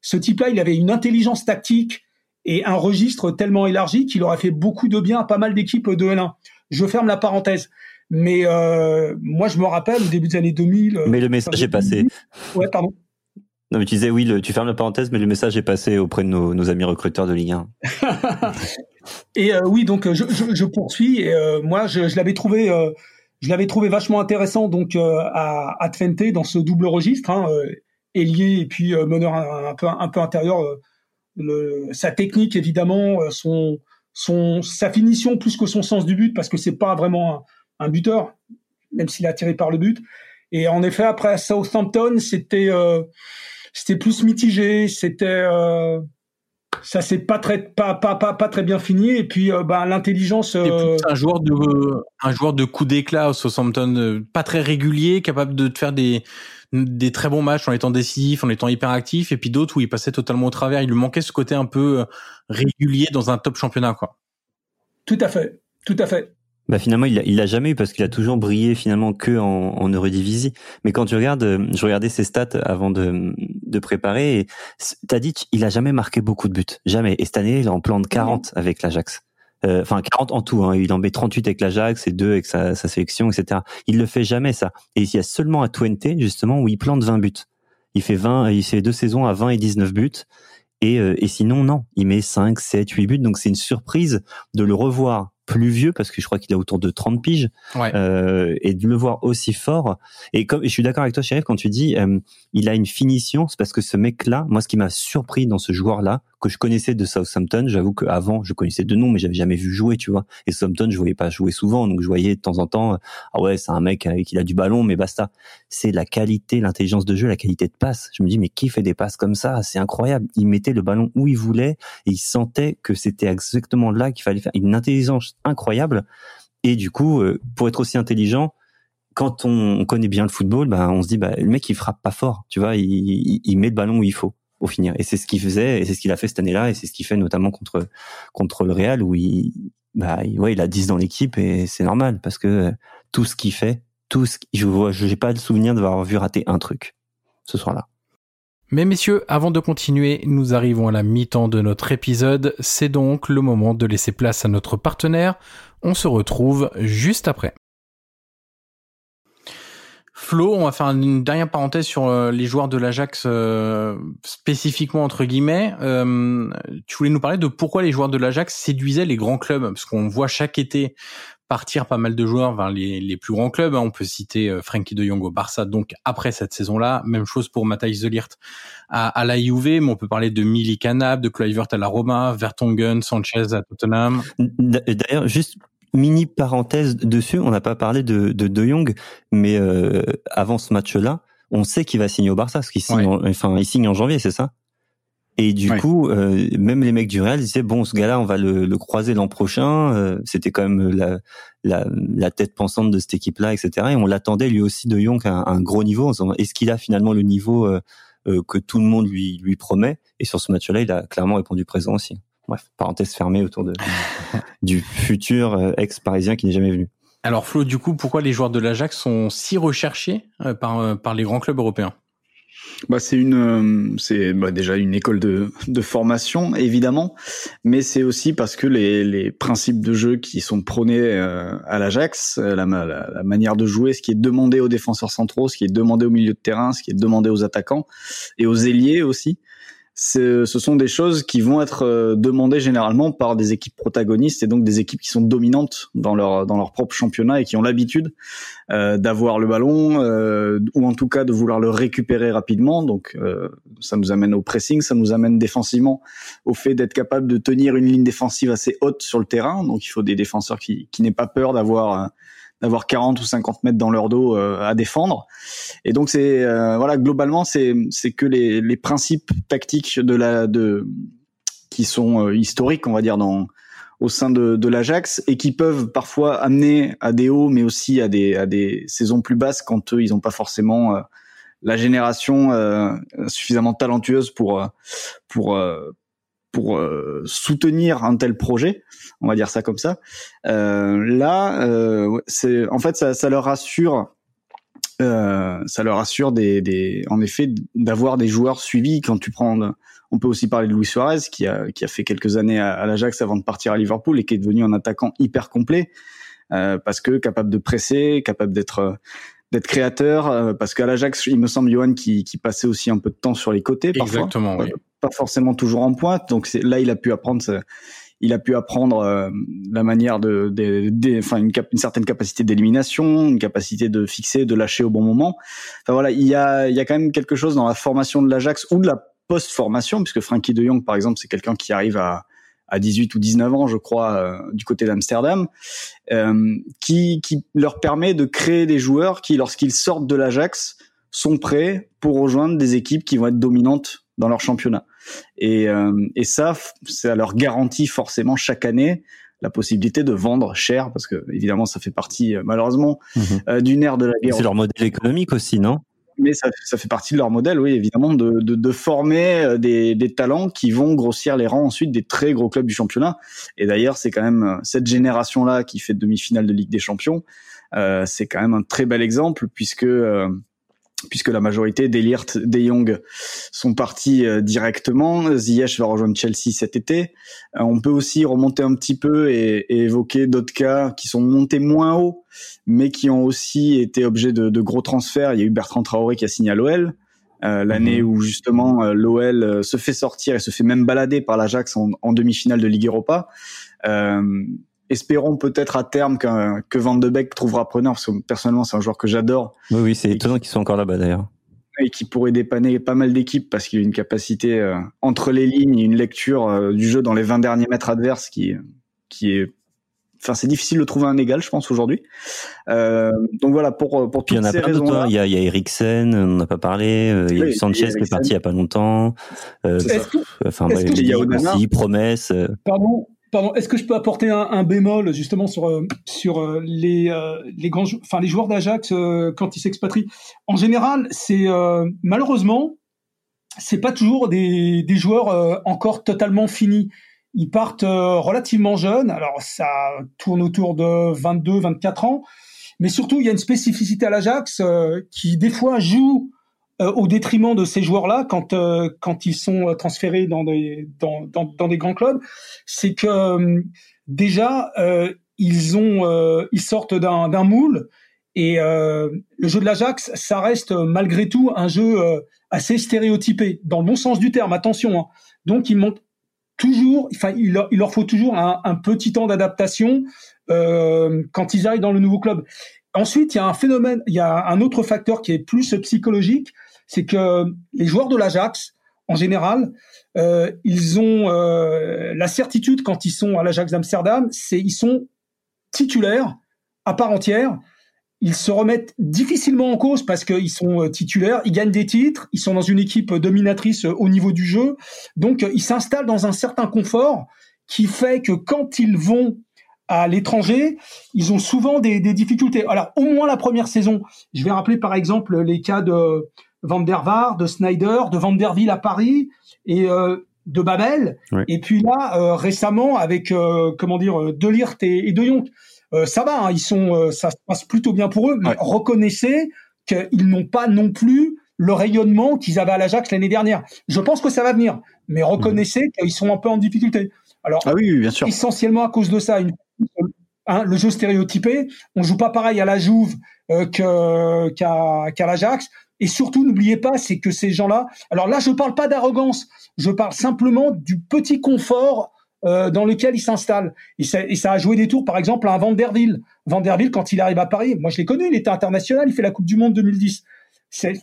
ce type-là, il avait une intelligence tactique et un registre tellement élargi qu'il aurait fait beaucoup de bien à pas mal d'équipes de L1. Je ferme la parenthèse. Mais euh, moi, je me rappelle au début des années 2000. Euh, mais le message est passé. Ouais, pardon. Non, mais tu disais oui, le, tu fermes la parenthèse, mais le message est passé auprès de nos, nos amis recruteurs de Ligue 1. et euh, oui, donc je, je, je poursuis. Et, moi, je, je l'avais trouvé je l'avais trouvé vachement intéressant donc euh, à, à Twente dans ce double registre, hein, euh, ailier et puis euh, meneur un, peu un peu intérieur. Le, sa technique évidemment, son son sa finition plus que son sens du but parce que c'est pas vraiment un, un buteur, même s'il a tiré par le but. Et en effet, après Southampton, c'était c'était plus mitigé, c'était ça c'est pas très pas, pas, pas, pas très bien fini. Et puis euh, bah, l'intelligence euh... un joueur de un joueur de coup d'éclat au Southampton euh, pas très régulier capable de te faire des des très bons matchs en étant décisif en étant hyper actif et puis d'autres où il passait totalement au travers. Il lui manquait ce côté un peu régulier dans un top championnat quoi. Tout à fait. Tout à fait. Bah finalement, il l'a il jamais eu parce qu'il a toujours brillé finalement que en, en Eurodivisie. Mais quand tu regardes, je regardais ses stats avant de, de préparer. Dit, il a jamais marqué beaucoup de buts, jamais. Et cette année, il en plan de 40 avec l'Ajax. euh, enfin 40 en tout. Hein. Il en met 38 avec l'Ajax et 2 avec sa, sa, sélection, etc. Il le fait jamais ça. Et il y a seulement à Twente justement où il plante 20 buts. Il fait 20, il fait deux saisons à 20 et 19 buts. Et, euh, et sinon, non, il met 5, 7, 8 buts. Donc c'est une surprise de le revoir plus vieux parce que je crois qu'il a autour de 30 piges. Euh, et de le voir aussi fort. Et comme je suis d'accord avec toi Chérif quand tu dis euh, il a une finition c'est parce que ce mec là moi ce qui m'a surpris dans ce joueur là que je connaissais de Southampton j'avoue qu'avant je connaissais de nom mais j'avais jamais vu jouer tu vois. Et Southampton je voyais pas jouer souvent donc je voyais de temps en temps euh, ah ouais c'est un mec qui a du ballon mais basta. C'est la qualité l'intelligence de jeu la qualité de passe. Je me dis mais qui fait des passes comme ça? C'est incroyable. Il mettait le ballon où il voulait et il sentait que c'était exactement là qu'il fallait faire. Une intelligence incroyable. Et du coup, euh, pour être aussi intelligent, quand on, connaît bien le football, bah, on se dit, bah, le mec, il frappe pas fort, tu vois, il, met le ballon où il faut au finir. Et c'est ce qu'il faisait, et c'est ce qu'il a fait cette année-là, et c'est ce qu'il fait notamment contre contre le Real, où il, bah, ouais, il a 10 dans l'équipe, et c'est normal, parce que tout ce qu'il fait, tout ce je vois, j'ai pas le souvenir d'avoir vu rater un truc ce soir-là. Mais messieurs, avant de continuer, nous arrivons à la mi-temps de notre épisode. C'est donc le moment de laisser place à notre partenaire. On se retrouve juste après. Flo, on va faire une dernière parenthèse sur euh, les joueurs de l'Ajax euh, spécifiquement entre guillemets. Euh, tu voulais nous parler de pourquoi les joueurs de l'Ajax séduisaient les grands clubs, parce qu'on voit chaque été partir pas mal de joueurs vers les, les plus grands clubs. Hein. On peut citer euh, Frankie de Jong au Barça, donc après cette saison-là. Même chose pour Matthijs de à, à, la Juve, mais on peut parler de Mili Canab, de Kluivert à la Roma, Vertonghen, Sanchez à Tottenham. D'ailleurs, juste mini parenthèse dessus, on n'a pas parlé de de, de Jong, mais euh, avant ce match-là, on sait qu'il va signer au Barça, parce qu'il signe, enfin, il signe en janvier, c'est ça? Et du coup, euh, même les mecs du Real disaient bon, ce gars-là, on va le, le croiser l'an prochain. Euh, C'était quand même la, la, la, tête pensante de cette équipe-là, etc. Et on l'attendait lui aussi de Young à un, gros niveau. Est-ce qu'il a finalement le niveau euh, euh, que tout le monde lui lui promet? Et sur ce match-là, il a clairement répondu présent aussi. Bref, parenthèse fermée autour de du futur euh, ex-parisien qui n'est jamais venu. Alors Flo, du coup, pourquoi les joueurs de l'Ajax sont si recherchés par par les grands clubs européens? Bah, c'est une, euh, c'est bah, déjà une école de, de formation évidemment, mais c'est aussi parce que les, les principes de jeu qui sont prônés euh, à l'Ajax, euh, la, la, la, manière de jouer, ce qui est demandé aux défenseurs centraux, ce qui est demandé au milieu de terrain, ce qui est demandé aux attaquants et aux ailiers aussi, ce sont des choses qui vont être euh, demandées généralement par des équipes protagonistes et donc des équipes qui sont dominantes dans leur dans leur propre championnat et qui ont l'habitude euh, d'avoir le ballon euh, ou en tout cas de vouloir le récupérer rapidement. Donc euh, ça nous amène au pressing, ça nous amène défensivement au fait d'être capable de tenir une ligne défensive assez haute sur le terrain. Donc il faut des défenseurs qui qui n'aient pas peur d'avoir d'avoir 40 ou 50 mètres dans leur dos euh, à défendre. Et donc c'est euh, voilà globalement c'est c'est que les, les principes tactiques de la de qui sont euh, historiques on va dire dans au sein de, de l'Ajax et qui peuvent parfois amener à des hauts mais aussi à des à des saisons plus basses quand eux ils n'ont pas forcément la génération suffisamment talentueuse pour pour pour soutenir un tel projet on va dire ça comme ça. Euh, là, euh, c'est en fait ça, ça leur assure. Euh, ça leur assure des, des en effet d'avoir des joueurs suivis quand tu prends on peut aussi parler de Luis Suarez qui a qui a fait quelques années à, à l'Ajax avant de partir à Liverpool et qui est devenu un attaquant hyper complet euh, parce que capable de presser capable d'être d'être créateur euh, parce qu'à l'Ajax il me semble Johan qui, qui passait aussi un peu de temps sur les côtés parfois exactement oui. Pas forcément toujours en pointe donc là il a pu apprendre il a pu apprendre euh, la manière de, enfin une, une, certaine capacité d'élimination, une capacité de fixer, de lâcher au bon moment. Enfin voilà, il y a, il y a quand même quelque chose dans la formation de l'Ajax ou de la post-formation, puisque Frankie de Jong, par exemple, c'est quelqu'un qui arrive à, à 18 ou 19 ans, je crois, euh, du côté d'Amsterdam, euh, qui, qui leur permet de créer des joueurs qui, lorsqu'ils sortent de l'Ajax, sont prêts pour rejoindre des équipes qui vont être dominantes dans leur championnat. Et, euh, et ça, ça leur garantit forcément chaque année la possibilité de vendre cher, parce que évidemment ça fait partie euh, malheureusement mmh. euh, d'une ère de la guerre. C'est leur modèle économique aussi, non? Mais ça, ça, fait partie de leur modèle, oui, évidemment, de, de, de former euh, des, des, talents qui vont grossir les rangs ensuite des très gros clubs du championnat. Et d'ailleurs, c'est quand même cette génération-là qui fait demi-finale de Ligue des Champions. Euh, c'est quand même un très bel exemple puisque euh, puisque la majorité des Lirt, des Young sont partis euh, directement. Ziyech va rejoindre Chelsea cet été. Euh, on peut aussi remonter un petit peu et, évoquer d'autres cas qui sont montés moins haut, mais qui ont aussi été objet de, de gros transferts. Il y a eu Bertrand Traoré qui a signé à l'OL. Euh, l'année mhm. où justement l'OL se fait sortir et se fait même balader par l'Ajax en, en demi-finale de Ligue Europa. Euh, espérons peut-être à terme que Van de Beek trouvera preneur, parce que personnellement c'est un joueur que j'adore. Oui, oui, c'est étonnant qu'ils soient encore là-bas d'ailleurs. Et qui pourrait dépanner pas mal d'équipes parce qu'il a une capacité euh, entre les lignes une lecture euh, du jeu dans les 20 derniers mètres adverses qui, qui est enfin c'est difficile de trouver un égal je pense aujourd'hui. Euh, donc voilà pour pour toutes ces raisons il y a il y a Eriksen on n'a pas parlé euh, il y a Sanchez qui est parti il y a pas longtemps euh, enfin il y a aussi promesse pardon Pardon, est-ce que je peux apporter un, un bémol justement sur euh, sur euh, les euh, les grands, enfin les joueurs d'Ajax quand ils s'expatrient? En général, c'est malheureusement c'est pas toujours des des joueurs encore totalement finis. Ils partent relativement jeunes. Alors ça tourne autour de 22, 24 ans, mais surtout il y a une spécificité à l'Ajax qui des fois joue euh, au détriment de ces joueurs-là quand euh, quand ils sont transférés dans des dans, dans, dans des grands clubs, c'est que euh, déjà ils ont ils sortent d'un d'un moule et le jeu de l'Ajax, ça reste malgré tout un jeu assez stéréotypé dans le bon sens du terme. Attention, hein. donc ils montent toujours, enfin il leur, il leur faut toujours un, un petit temps d'adaptation quand ils arrivent dans le nouveau club. Ensuite, il y a un phénomène, il y a un autre facteur qui est plus psychologique, c'est que les joueurs de l'Ajax, en général, euh, ils ont euh, la certitude quand ils sont à l'Ajax d'Amsterdam, c'est ils sont titulaires à part entière. Ils se remettent difficilement en cause parce qu'ils sont euh, titulaires, ils gagnent des titres, ils sont dans une équipe dominatrice au niveau du jeu, donc ils s'installent dans un certain confort qui fait que quand ils vont à l'étranger, ils ont souvent des, des, difficultés. Alors, au moins la première saison, je vais rappeler par exemple les cas de Van der Vaart, de Snyder, de Van der Ville à Paris et euh, de Babel. Et puis là, euh, récemment, avec euh, comment dire, Delirte et, et De Jong, ça va, hein, ils sont, ça se passe plutôt bien pour eux. Mais reconnaissez qu'ils n'ont pas non plus le rayonnement qu'ils avaient à l'Ajax l'année dernière. Je pense que ça va venir, mais reconnaissez qu'ils sont un peu en difficulté. Alors, ah oui, bien sûr. essentiellement à cause de ça, une, hein, le jeu stéréotypé. On joue pas pareil à la Jouve euh, qu'à qu'à l'Ajax. Et surtout, n'oubliez pas, c'est que ces gens-là. Alors là, je ne parle pas d'arrogance. Je parle simplement du petit confort euh, dans lequel ils s'installent. Et ça, a joué des tours, par exemple, à Vanderville. Vanderville, quand il arrive à Paris, moi je l'ai connu, il était international, il fait la Coupe du Monde 2010. C'est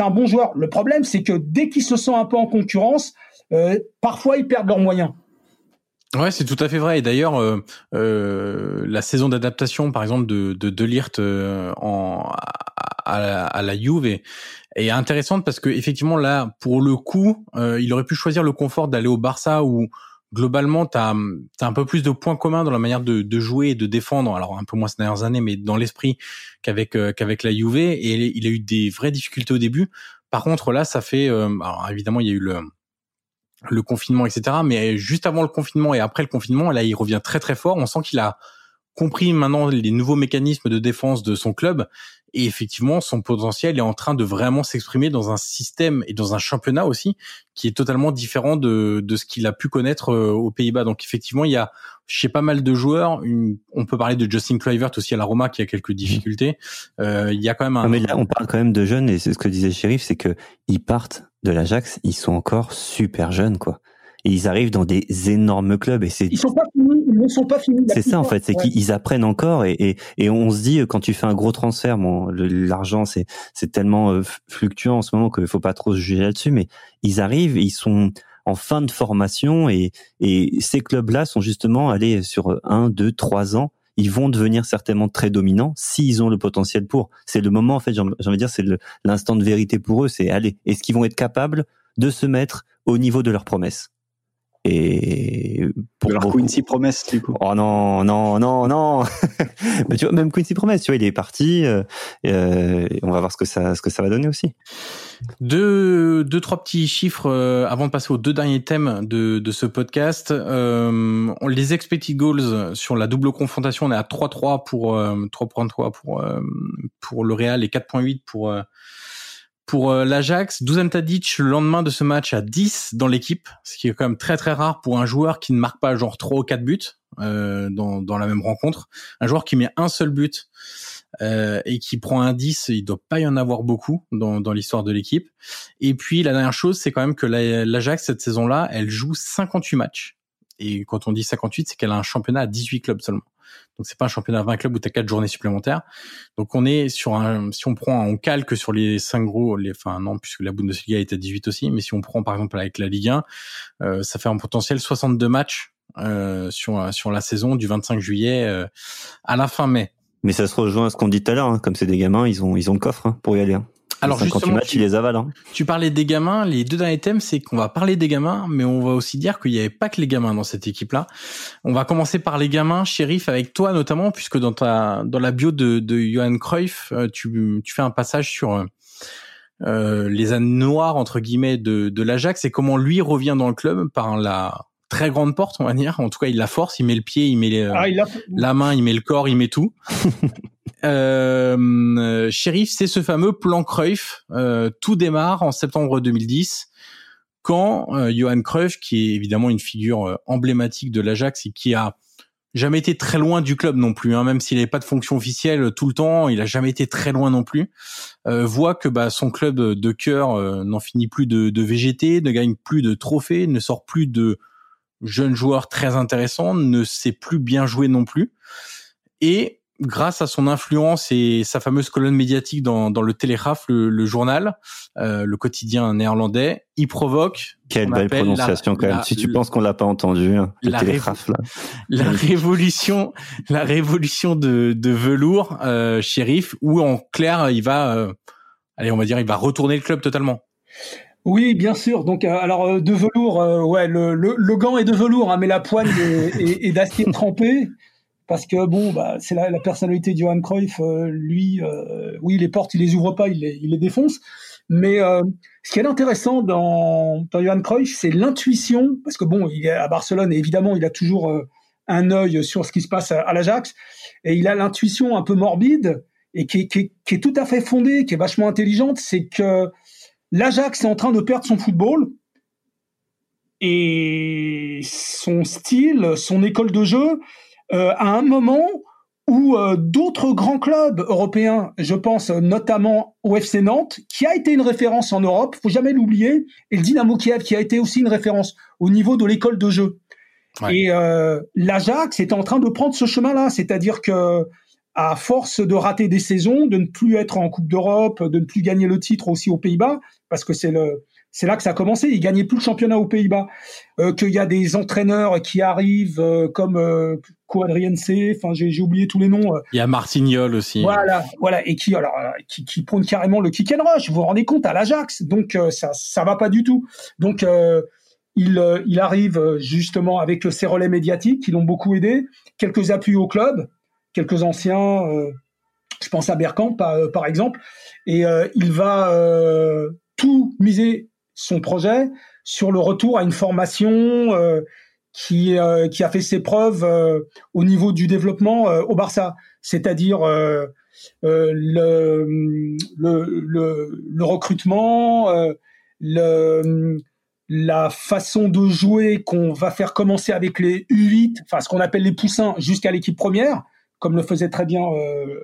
un bon joueur. Le problème, c'est que dès qu'il se sent un peu en concurrence, euh, parfois ils perdent leurs moyens. Ouais, c'est tout à fait vrai. Et d'ailleurs, euh, la saison d'adaptation, par exemple, de de, de en à, la, à la Juve est, intéressante parce que effectivement là, pour le coup, euh, il aurait pu choisir le confort d'aller au Barça où globalement t'as as un peu plus de points communs dans la manière de, de jouer et de défendre. Alors un peu moins ces dernières années, mais dans l'esprit qu'avec euh, qu'avec la Juve. Et il a eu des vraies difficultés au début. Par contre, là, ça fait. alors évidemment, il y a eu le le confinement, etc. Mais juste avant le confinement et après le confinement, là, il revient très très fort. On sent qu'il a compris maintenant les nouveaux mécanismes de défense de son club et effectivement son potentiel est en train de vraiment s'exprimer dans un système et dans un championnat aussi qui est totalement différent de, de ce qu'il a pu connaître euh, aux Pays-Bas. Donc effectivement il y a chez pas mal de joueurs, une, on peut parler de Justin Kluivert aussi à la Roma qui a quelques difficultés. Euh, il y a quand même un. mais là on parle quand même de jeunes et c'est ce que disait Sheriff, c'est que ils partent de l'Ajax, ils sont encore super jeunes quoi et ils arrivent dans des énormes clubs et c'est ils sont pas finis ils ne sont pas finis c'est ça en fait c'est qu'ils apprennent encore et, et, et on se dit quand tu fais un gros transfert bon l'argent c'est c'est tellement euh, fluctuant en ce moment qu'il faut pas trop se juger là-dessus mais ils arrivent ils sont en fin de formation et et ces clubs là sont justement allés sur un deux trois ans ils vont devenir certainement très dominants s'ils ont le potentiel pour. C'est le moment, en fait, j'ai envie de dire, c'est l'instant de vérité pour eux, c'est aller. Est-ce qu'ils vont être capables de se mettre au niveau de leurs promesses? Et pour leur Quincy Promesse du coup. Oh non non non non. Mais tu vois même Quincy Promesse, tu vois, il est parti. Euh, euh, on va voir ce que ça ce que ça va donner aussi. Deux deux trois petits chiffres euh, avant de passer aux deux derniers thèmes de de ce podcast. Euh, les expected goals sur la double confrontation, on est à 3-3 pour 3.3 pour pour le Real et 4.8 pour Pour euh, l'Ajax, Dusan Tadic le lendemain de ce match à 10 dans l'équipe, ce qui est quand même très très rare pour un joueur qui ne marque pas genre 3 ou 4 buts euh, dans, la même rencontre. Un joueur qui met un seul but euh, et qui prend un 10, il doit pas y en avoir beaucoup dans, dans l'histoire de l'équipe. Et puis la dernière chose, c'est quand même que l'Ajax cette saison-là, elle joue 58 matchs. Et quand on dit 58, c'est qu'elle a un championnat à 18 clubs seulement. Donc c'est pas un championnat à 20 clubs où tu as 4 journées supplémentaires. Donc on est sur un si on prend on calque sur les 5 gros enfin non puisque la Bundesliga est à 18 aussi, mais si on prend par exemple avec la Ligue 1, euh, ça fait un potentiel 62 matchs euh, sur sur la saison du 25 juillet euh, à la fin mai. Mais ça se rejoint à ce qu'on dit tout à l'heure, hein. comme c'est des gamins, ils ont ils ont le coffre hein, pour y aller. Hein. Alors justement, tu, les avales. Hein. Tu parlais des gamins. Les deux derniers thèmes, c'est qu'on va parler des gamins, mais on va aussi dire qu'il n'y avait pas que les gamins dans cette équipe-là. On va commencer par les gamins, shérif, avec toi notamment, puisque dans ta dans la bio de, de Johan Cruyff, euh, tu, tu fais un passage sur euh, euh, les ânes noirs entre guillemets de, de l'Ajax et comment lui revient dans le club par la très grande porte, on va dire. En tout cas, il la force, il met le pied, il met ah, la main, il met le corps, il met tout. euh, Sheriff, c'est ce fameux plan Cruyff. Euh, tout démarre en septembre 2010 quand euh, Johan Cruyff, qui est évidemment une figure euh, emblématique de l'Ajax et qui a jamais été très loin du club non plus, hein, même s'il n'avait pas de fonction officielle tout le temps, il a jamais été très loin non plus. Euh, voit que bah, son club de cœur n'en finit plus de, de végéter, ne gagne plus de trophées, ne sort plus de jeunes joueurs très intéressants, ne sait plus bien jouer non plus. Et grâce à son influence et sa fameuse colonne médiatique dans, dans le Telegraph, le, journal, euh, le quotidien néerlandais, il provoque. Quelle belle prononciation quand même. si tu penses qu'on l'a pas entendu, hein, le la, la révolution, la révolution de, de velours, euh, shérif, où en clair, il va, euh, allez, on va dire, il va retourner le club totalement. Oui, bien sûr. Donc, euh, alors de velours, ouais, le, le, gant est de velours, hein, mais la poigne est, est d'acier trempé parce que bon, bah, c'est la, la, personnalité de Johan Cruyff. Euh, lui, euh, oui, les portes, il les ouvre pas, il les, il les défonce. Mais euh, ce qui est intéressant dans, dans Johan Cruyff, c'est l'intuition, parce que bon, il est à Barcelone et évidemment, il a toujours un œil sur ce qui se passe à, l'Ajax, et il a l'intuition un peu morbide et qui, qui, qui, est tout à fait fondée, qui est vachement intelligente, c'est que l'Ajax est en train de perdre son football et son style, son école de jeu euh, à un moment où euh, d'autres grands clubs européens, je pense notamment au FC Nantes, qui a été une référence en Europe, faut jamais l'oublier, et le Dynamo Kiev, qui a été aussi une référence au niveau de l'école de jeu. Et euh, l'Ajax est en train de prendre ce chemin-là, c'est-à-dire que à force de rater des saisons, de ne plus être en Coupe d'Europe, de ne plus gagner le titre aussi aux Pays-Bas, parce que c'est le c'est là que ça a commencé. Ils gagnaient plus le championnat aux Pays-Bas. Euh, qu'il y a des entraîneurs qui arrivent euh, comme euh, C. Enfin, j'ai oublié tous les noms. Euh. Il y a Martignol aussi. Voilà, voilà, et qui alors qui, qui prône carrément le kick and rush. Vous vous rendez compte à l'Ajax. Donc ça ça va pas du tout. Donc il il arrive justement avec ses relais médiatiques qui l'ont beaucoup aidé, quelques appuis au club, quelques anciens. je pense à Bergkamp par, par exemple, et il va tout miser son projet sur le retour à une formation euh, qui, euh, qui a fait ses preuves euh, au niveau du développement au Barça, c'est-à-dire le, le, recrutement, la façon de jouer qu'on va faire commencer avec les U8, enfin ce qu'on appelle les poussins, jusqu'à l'équipe première, comme le faisait très bien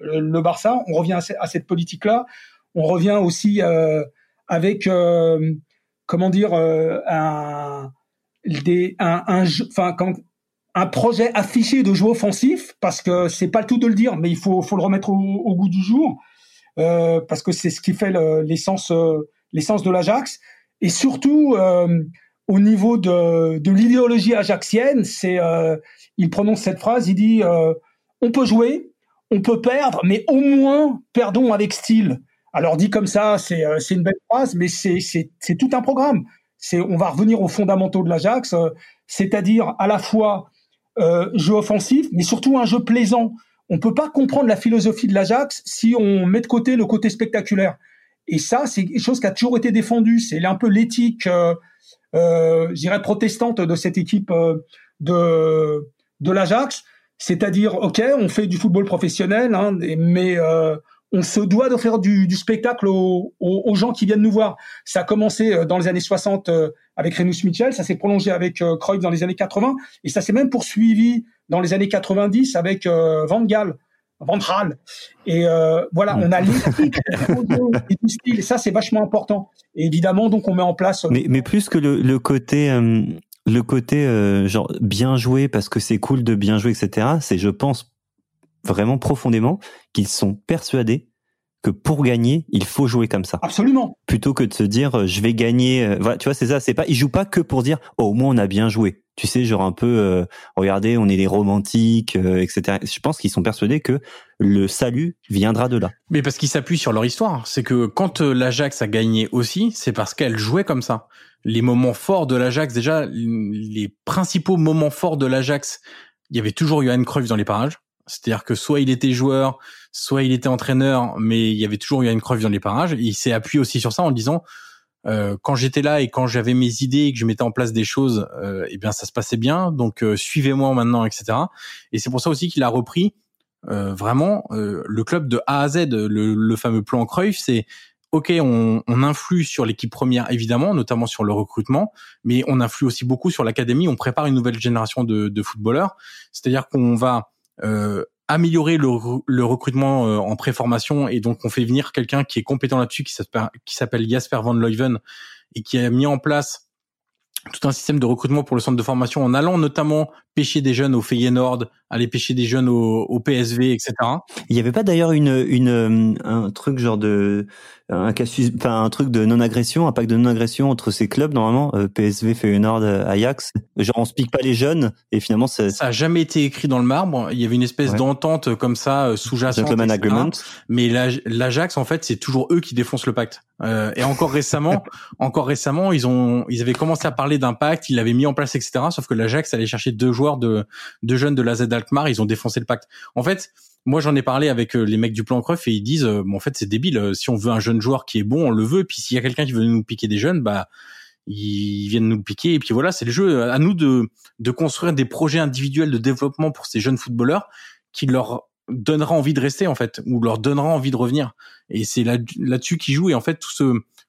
le Barça. On revient à, cette politique-là. On revient aussi avec comment dire, euh, un, des, un, un, quand, un projet affiché de jeu offensif, parce que c'est pas le tout de le dire, mais il faut, faut le remettre au, au goût du jour, euh, parce que c'est ce qui fait l'essence, euh, l'essence de l'Ajax, et surtout euh, au niveau de, de l'idéologie ajaxienne, c'est, euh, il prononce cette phrase, il dit, on peut jouer, on peut perdre, mais au moins perdons avec style. Alors dit comme ça, c'est euh, une belle phrase, mais c'est tout un programme. On va revenir aux fondamentaux de l'Ajax, euh, c'est-à-dire à la fois euh, jeu offensif, mais surtout un jeu plaisant. On peut pas comprendre la philosophie de l'Ajax si on met de côté le côté spectaculaire. Et ça, c'est quelque chose qui a toujours été défendu. C'est un peu l'éthique, euh, protestante de cette équipe de l'Ajax. C'est-à-dire, ok, on fait du football professionnel, hein, mais on se doit d'offrir du, du spectacle aux, aux, gens qui viennent nous voir. Ça a commencé euh, dans les années 60 euh, avec Renus Mitchell, ça s'est prolongé avec euh, Cruyff dans les années 80, et ça s'est même poursuivi dans les années 90 avec Van Gaal, Van Gaal. Et voilà, on a l'éthique du style, et ça c'est vachement important. Et évidemment, donc on met en place. Mais, mais plus que le, le côté le côté genre bien joué parce que c'est cool de bien jouer, etc. C'est, je pense, vraiment profondément qu'ils sont persuadés que pour gagner, il faut jouer comme ça. Absolument. Plutôt que de se dire euh, je vais gagner. Euh, voilà, tu vois, c'est ça. C'est pas. Ils jouent pas que pour dire oh, au moins on a bien joué. Tu sais, genre un peu. Euh, regardez, on est des romantiques, etc. Je pense qu'ils sont persuadés que le salut viendra de là. Mais parce qu'ils s'appuient sur leur histoire. C'est que quand l'Ajax a gagné aussi, c'est parce qu'elle jouait comme ça. Les moments forts de l'Ajax, déjà, les principaux moments forts de l'Ajax, il y avait toujours Johan Cruyff dans les parages. C'est-à-dire que soit il était joueur, soit il était entraîneur, mais il y avait toujours une Cruyff dans les parages. il s'est appuyé aussi sur ça en disant euh, quand j'étais là et quand j'avais mes idées et que je mettais en place des choses, euh, eh bien ça se passait bien. Donc euh, suivez-moi maintenant, etc. Et c'est pour ça aussi qu'il a repris euh, vraiment le club de A à Z, le, fameux plan Cruyff. C'est ok, on, on, influe sur l'équipe première évidemment, notamment sur le recrutement, mais on influe aussi beaucoup sur l'académie. On prépare une nouvelle génération de, de footballeurs. C'est-à-dire qu'on va euh, améliorer le, le recrutement euh, en préformation. Et donc on fait venir quelqu'un qui est compétent là-dessus qui s'appelle Jasper Van Leuven et qui a mis en place tout un système de recrutement pour le centre de formation en allant notamment pêcher des jeunes au Feyenoord, aller pêcher des jeunes au, au PSV, etc. Il n'y avait pas d'ailleurs une, une, un truc genre de, un enfin un truc de non-agression, un pacte de non-agression entre ces clubs normalement, euh, PSV, Feyenoord, euh, Ajax? Genre on se pique pas les jeunes et finalement ça. Ça a jamais été écrit dans le marbre. Il y avait une espèce d'entente comme ça euh, sous-jacente. agreement. Mais l'Ajax en fait c'est toujours eux qui défoncent le pacte. Euh, et encore récemment, encore récemment ils ont, ils avaient commencé à parler d'un pacte, ils l'avaient mis en place, etc. Sauf que l'Ajax allait chercher deux joueurs de, jeunes de la Z Alkmaar, ils ont défoncé le pacte. En fait, moi j'en ai parlé avec euh, les mecs du plan Cruyff et ils disent, euh, bon, en fait c'est débile. Euh, si on veut un jeune joueur qui est bon, on le veut. Puis s'il y a quelqu'un qui veut nous piquer des jeunes, bah ils viennent nous piquer. Et puis voilà, c'est le jeu. À nous de construire des projets individuels de développement pour ces jeunes footballeurs qui leur donnera envie de rester en fait ou leur donnera envie de revenir. Et c'est là là-dessus qu'ils jouent. Et en fait tout ce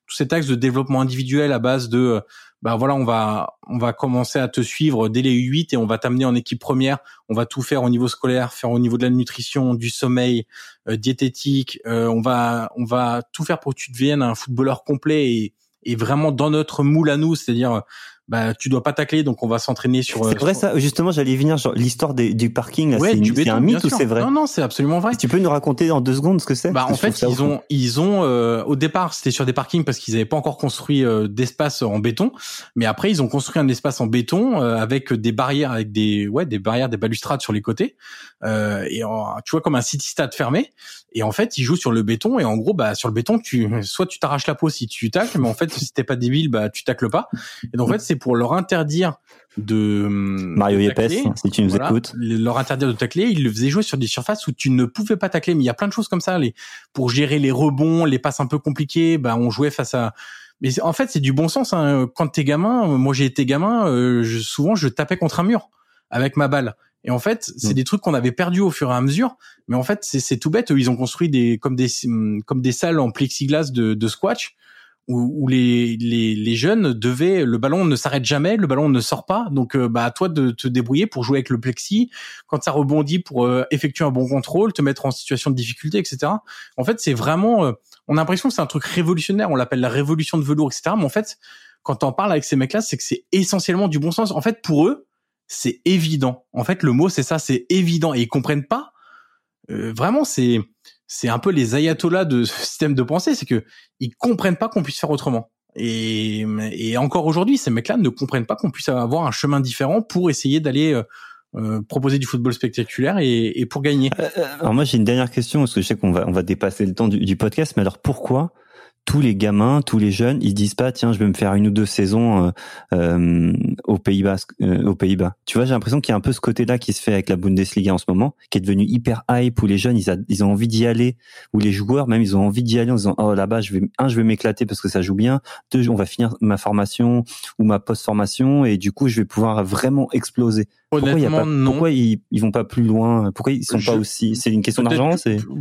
tout cet axe de développement individuel à base de bah voilà, on va on va commencer à te suivre dès les U8 et on va t'amener en équipe première. On va tout faire au niveau scolaire, faire au niveau de la nutrition, du sommeil, euh, diététique. Euh, on va on va tout faire pour que tu deviennes un footballeur complet et, et vraiment dans notre moule à nous, c'est-à-dire bah tu dois pas tacler donc on va s'entraîner sur C'est vrai ça. Justement j'allais venir genre l'histoire du parking là. C'est un mythe ou c'est vrai Non non, c'est absolument vrai. tu peux nous raconter en deux secondes ce que c'est Bah en fait, ils ont ils ont euh, au départ, c'était sur des parkings parce qu'ils avaient pas encore construit euh, d'espace en béton, mais après ils ont construit un espace en béton euh, avec des barrières avec des ouais, des barrières des balustrades sur les côtés. Et tu vois comme un city stade fermé. Et en fait, ils jouent sur le béton. Et en gros bah sur le béton, tu soit tu t'arraches la peau si tu tacles mais en fait si t'es pas débile, bah tu tacles pas. Et donc en fait, c'est pour leur interdire de Mario Yepes, si tu nous écoutes, leur interdire de tacler, ils le faisaient jouer sur des surfaces où tu ne pouvais pas tacler. Mais il y a plein de choses comme ça, les pour gérer les rebonds, les passes un peu compliquées, bah on jouait face à. Mais en fait, c'est du bon sens. Hein. Quand t'es gamin, moi j'ai été gamin, euh, je, souvent je tapais contre un mur avec ma balle. Et en fait, c'est mm. des trucs qu'on avait perdus au fur et à mesure. Mais en fait, c'est tout bête. Ils ont construit des comme des comme des salles en plexiglas de, de squash où, les, les, les, jeunes devaient, le ballon ne s'arrête jamais, le ballon ne sort pas, donc euh, bah à toi de te débrouiller pour jouer avec le plexi, quand ça rebondit pour euh, effectuer un bon contrôle, te mettre en situation de difficulté, etc. En fait, c'est vraiment, euh, on a l'impression que c'est un truc révolutionnaire, on l'appelle la révolution de velours, etc. Mais en fait, quand on parle avec ces mecs-là, c'est que c'est essentiellement du bon sens. En fait, pour eux, c'est évident. En fait, le mot c'est ça, c'est évident, et ils comprennent pas. vraiment, c'est c'est un peu les ayatollahs de ce système de pensée, c'est que ils comprennent pas qu'on puisse faire autrement. Et, encore aujourd'hui, ces mecs-là ne comprennent pas qu'on puisse avoir un chemin différent pour essayer d'aller euh, euh proposer du football spectaculaire et, pour gagner. Euh, alors moi j'ai une dernière question parce que je sais qu'on va on va dépasser le temps du podcast, mais alors pourquoi tous les gamins, tous les jeunes, ils disent pas tiens, je vais me faire une ou deux saisons euh, euh aux Pays-Bas. Euh, aux Pays-Bas. Tu vois, j'ai l'impression qu'il y a un peu ce côté-là qui se fait avec la Bundesliga en ce moment, qui est devenu hyper hype où les jeunes ils, ont envie d'y aller, où les joueurs même ils ont envie d'y aller en disant oh là-bas je vais un je vais m'éclater parce que ça joue bien, deux on va finir ma formation ou ma post-formation et du coup je vais pouvoir vraiment exploser. Honnêtement, non. Pourquoi ils, ils vont pas plus loin? Pourquoi ils sont pas aussi C'est une question d'argent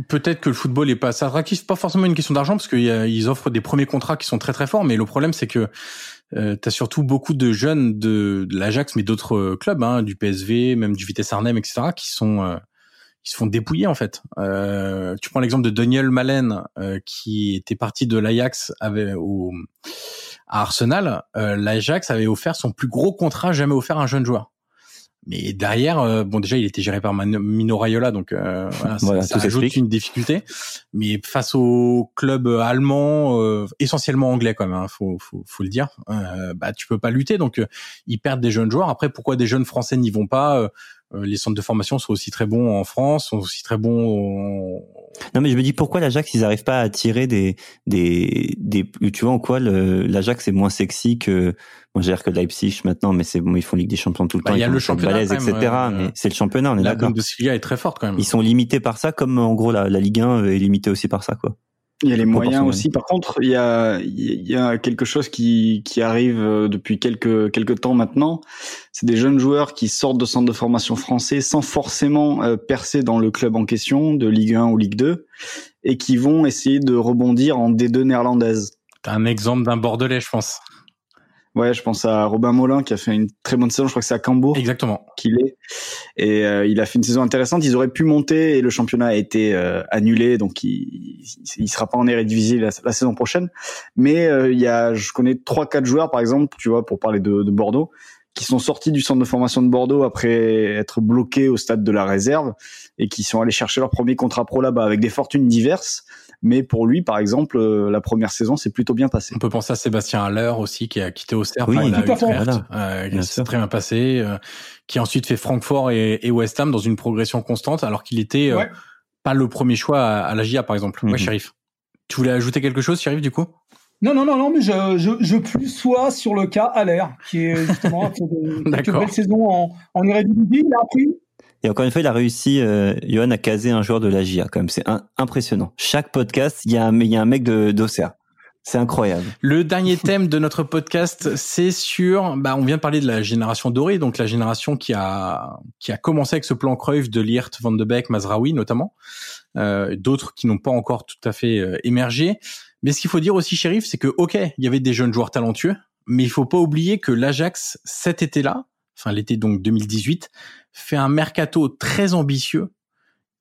Peut-être que le football est pas assez attractif. Pas forcément une question d'argent parce qu'ils offrent des premiers contrats qui sont très très forts. Mais le problème, c'est que euh, tu as surtout beaucoup de jeunes de, de l'Ajax, mais d'autres clubs, hein, du PSV, même du Vitesse Arnhem, etc., qui sont euh, ils se font dépouiller en fait. Euh, tu prends l'exemple de Daniel Malen euh, qui était parti de l'Ajax au à Arsenal. Euh, L'Ajax avait offert son plus gros contrat jamais offert à un jeune joueur. Mais derrière, euh, bon déjà il était géré par Mino Raiola, donc euh, voilà, ça, ajoute une difficulté. Mais face au club allemand, euh, essentiellement anglais quand même, hein, faut, faut, faut le dire, bah tu peux pas lutter. Donc ils perdent des jeunes joueurs. Après pourquoi des jeunes français n'y vont pas Les centres de formation sont aussi très bons en France, sont aussi très bons non, mais je me dis pourquoi l'Ajax ils arrivent pas à attirer des des des tu vois en quoi l'Ajax est moins sexy que bon j'ai que Leipzig maintenant mais c'est bon ils font Ligue des Champions tout le bah, temps il y a le championnat etc mais c'est le championnat on est d'accord. La Bundesliga est très forte quand même. Ils sont limités par ça comme en gros la, la Ligue 1 est limitée aussi par ça quoi. Il y a les moyens aussi. Par contre, il y a, il y a quelque chose qui, qui arrive euh, depuis quelques, quelques temps maintenant. C'est des jeunes joueurs qui sortent de centres de formation français sans forcément euh, percer dans le club en question, de Ligue 1 ou Ligue 2, et qui vont essayer de rebondir en D2 néerlandaise. un exemple d'un Bordelais, je pense. Ouais, je pense à Robin Molin qui a fait une très bonne saison. Je crois que c'est à Cambourg. Exactement. Qu'il est. Et euh, il a fait une saison intéressante. Ils auraient pu monter et le championnat a été euh, annulé, donc il, il sera pas en Eredivisie la, la saison prochaine. Mais euh, il y a, je connais trois quatre joueurs par exemple, tu vois, pour parler de, de, Bordeaux, qui sont sortis du centre de formation de Bordeaux après être bloqués au stade de la réserve et qui sont allés chercher leur premier contrat pro là-bas avec des fortunes diverses. Mais pour lui, par exemple, euh, la première saison s'est plutôt bien passée. On peut penser à Sébastien Haller aussi, qui a quitté Auxerre oui, la Utrecht, euh, qui s'est très bien passé, euh, qui a ensuite fait Francfort et, et, West Ham dans une progression constante, alors qu'il était euh, pas le premier choix à, à la GIA, par exemple. Mm -hmm. Tu voulais ajouter quelque chose, Sheriff, du coup? Non, non, non, non, mais je, je, je plus sois sur le cas Haller, qui est justement une belle saison en, en Eredivisie. Il a appris et encore une fois, il a réussi, euh, Johan, à caser un joueur de la GIA, quand même. C'est impressionnant. Chaque podcast, il y a un, il y a un mec d'Auxerre. C'est incroyable. Le dernier thème de notre podcast, c'est sur, bah, on vient de parler de la génération dorée, donc la génération qui a, qui a commencé avec ce plan Cruyff de Liert, Van de Beek, Mazraoui notamment, euh, d'autres qui n'ont pas encore tout à fait euh, émergé. Mais ce qu'il faut dire aussi, shérif, c'est que, ok, il y avait des jeunes joueurs talentueux, mais il faut pas oublier que l'Ajax, cet été-là, enfin l'été donc 2018, fait un mercato très ambitieux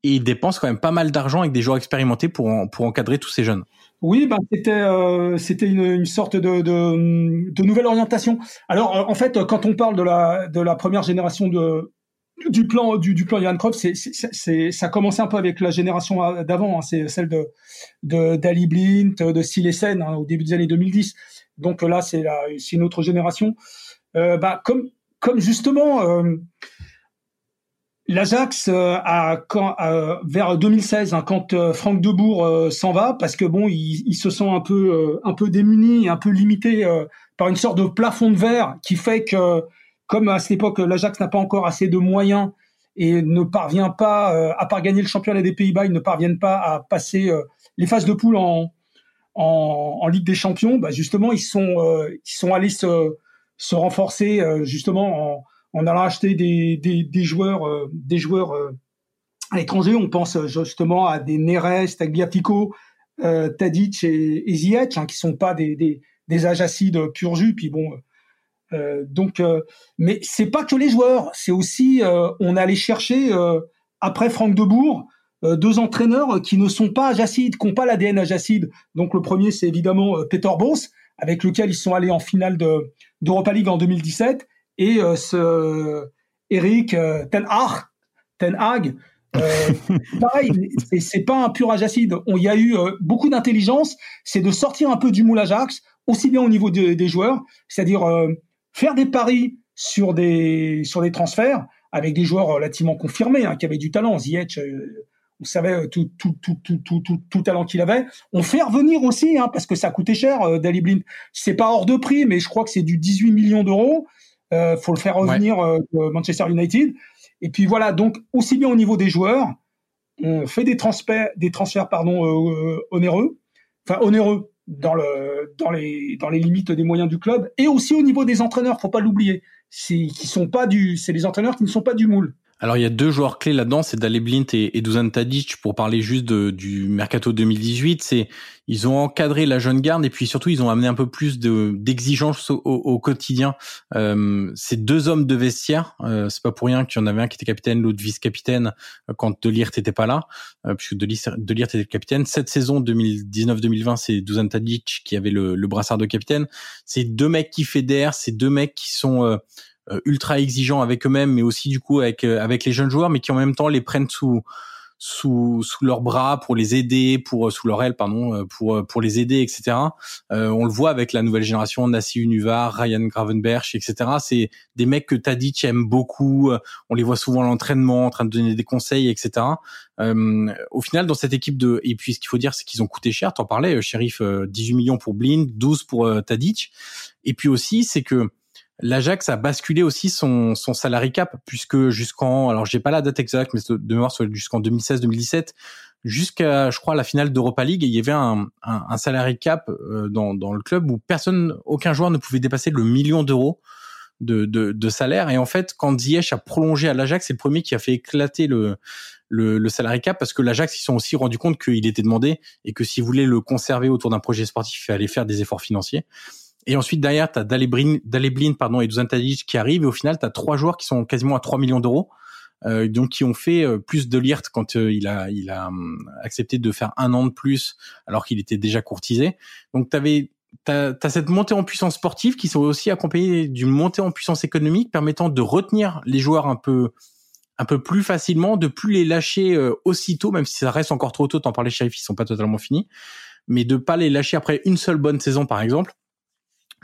et il dépense quand même pas mal d'argent avec des joueurs expérimentés pour, pour encadrer tous ces jeunes. Oui, ben c'était euh, c'était une, sorte de, de, nouvelle orientation. Alors euh, en fait, quand on parle de la de la première génération de du plan du, du plan Johan Cruyff, c'est c'est ça a commencé un peu avec la génération d'avant, hein, c'est celle de de d'Ali Blint, de Silesen hein, au début des années 2010. Donc là, c'est c'est une autre génération. Euh, bah, comme comme justement L'Ajax euh, a euh, vers 2016 hein, quand euh, Franck Debourg s'en va parce que bon il, se sent un peu un peu démuni un peu limité par une sorte de plafond de verre qui fait que comme à cette époque l'Ajax n'a pas encore assez de moyens et ne parvient pas à part gagner le championnat des Pays-Bas ils ne parviennent pas à passer les phases de poule en en, en Ligue des Champions bah justement ils sont ils sont allés se se renforcer justement en on a acheté des, joueurs, euh, euh, à l'étranger. On pense euh, justement à des Neres, Tagliafico, Tadic et, et Ziyech, hein, qui sont pas des, des, des ajacides pur jus. Puis bon, donc, mais c'est pas que les joueurs, c'est aussi on allait chercher après Franck Debourg deux entraîneurs qui ne sont pas ajacides, qui n'ont pas l'ADN ajacide. Donc le premier, c'est évidemment Peter Boss, avec lequel ils sont allés en finale de d'Europa League en 2017 et euh, ce Eric euh, Ten Hag, Ten Hag euh, pareil, c'est pas un pur ajacide. Il y a eu beaucoup d'intelligence, c'est de sortir un peu du moule Ajax, aussi bien au niveau de, des joueurs, c'est-à-dire faire des paris sur des sur des transferts avec des joueurs relativement confirmés, hein, qui avaient du talent. Ziyech, on savait tout tout tout tout tout tout, tout talent qu'il avait. On fait revenir aussi, hein, parce que ça coûtait cher, euh, Dali Blind. C'est pas hors de prix, mais je crois que c'est du 18 millions d'euros. Euh, faut le faire revenir ouais. euh, Manchester United. Et puis voilà, donc aussi bien au niveau des joueurs, on fait des transferts, des transferts pardon euh, onéreux, enfin onéreux dans le dans les dans les limites des moyens du club, et aussi au niveau des entraîneurs, faut pas l'oublier. c'est qui sont pas du, c'est les entraîneurs qui ne sont pas du moule. Alors il y a deux joueurs clés là-dedans, c'est Dale Blint et, et Dusan Tadic pour parler juste de, du mercato 2018. C'est ils ont encadré la jeune garde et puis surtout ils ont amené un peu plus de d'exigence au, au, quotidien. Euh, c'est deux hommes de vestiaire. Euh, c'est pas pour rien qu'il y en avait un qui était capitaine, l'autre vice-capitaine euh, quand Delirte n'était pas là, euh, puisque Delirte était capitaine. Cette saison 2019-2020, c'est Dusan Tadic qui avait le, le brassard de capitaine. C'est deux mecs qui fédèrent, c'est deux mecs qui sont euh, ultra exigeants avec eux-mêmes, mais aussi du coup avec euh, avec les jeunes joueurs, mais qui en même temps les prennent sous sous sous leurs bras pour les aider, pour euh, sous leur aile pardon, pour pour les aider, etc. Euh, on le voit avec la nouvelle génération, Nassi Unuvar, Ryan Gravenberch, etc. C'est des mecs que Tadic aime beaucoup. On les voit souvent à l'entraînement, en train de donner des conseils, etc. Euh, au final, dans cette équipe de et puis ce qu'il faut dire, c'est qu'ils ont coûté cher. T'en parlais, shérif, 18 millions pour Blind, 12 pour Tadic. Et puis aussi, c'est que L'Ajax a basculé aussi son, son salary cap puisque jusqu'en alors j'ai pas la date exacte mais de mémoire jusqu'en 2016-2017 jusqu'à je crois la finale d'Europa League il y avait un, un, salary cap euh, dans, dans le club où personne aucun joueur ne pouvait dépasser le million d'euros de, de, de, salaire. Et en fait quand Ziyech a prolongé à l'Ajax c'est le premier qui a fait éclater le le, le salary cap parce que l'Ajax ils sont aussi rendu compte qu'il était demandé et que s'ils voulaient le conserver autour d'un projet sportif il fallait faire des efforts financiers et ensuite, derrière, tu as Daleblin pardon, et Dusan qui arrivent. Et au final, tu as trois joueurs qui sont quasiment à 3 millions d'euros. Euh, donc qui ont fait euh, plus de Lirt quand euh, il a il a hum, accepté de faire un an de plus alors qu'il était déjà courtisé. Donc tu avais T'as as cette montée en puissance sportive qui sont aussi accompagnée d'une montée en puissance économique permettant de retenir les joueurs un peu un peu plus facilement, de plus les lâcher euh, aussitôt, même si ça reste encore trop tôt. T'en parlais, shérif, ils sont pas totalement finis, mais de pas les lâcher après une seule bonne saison, par exemple,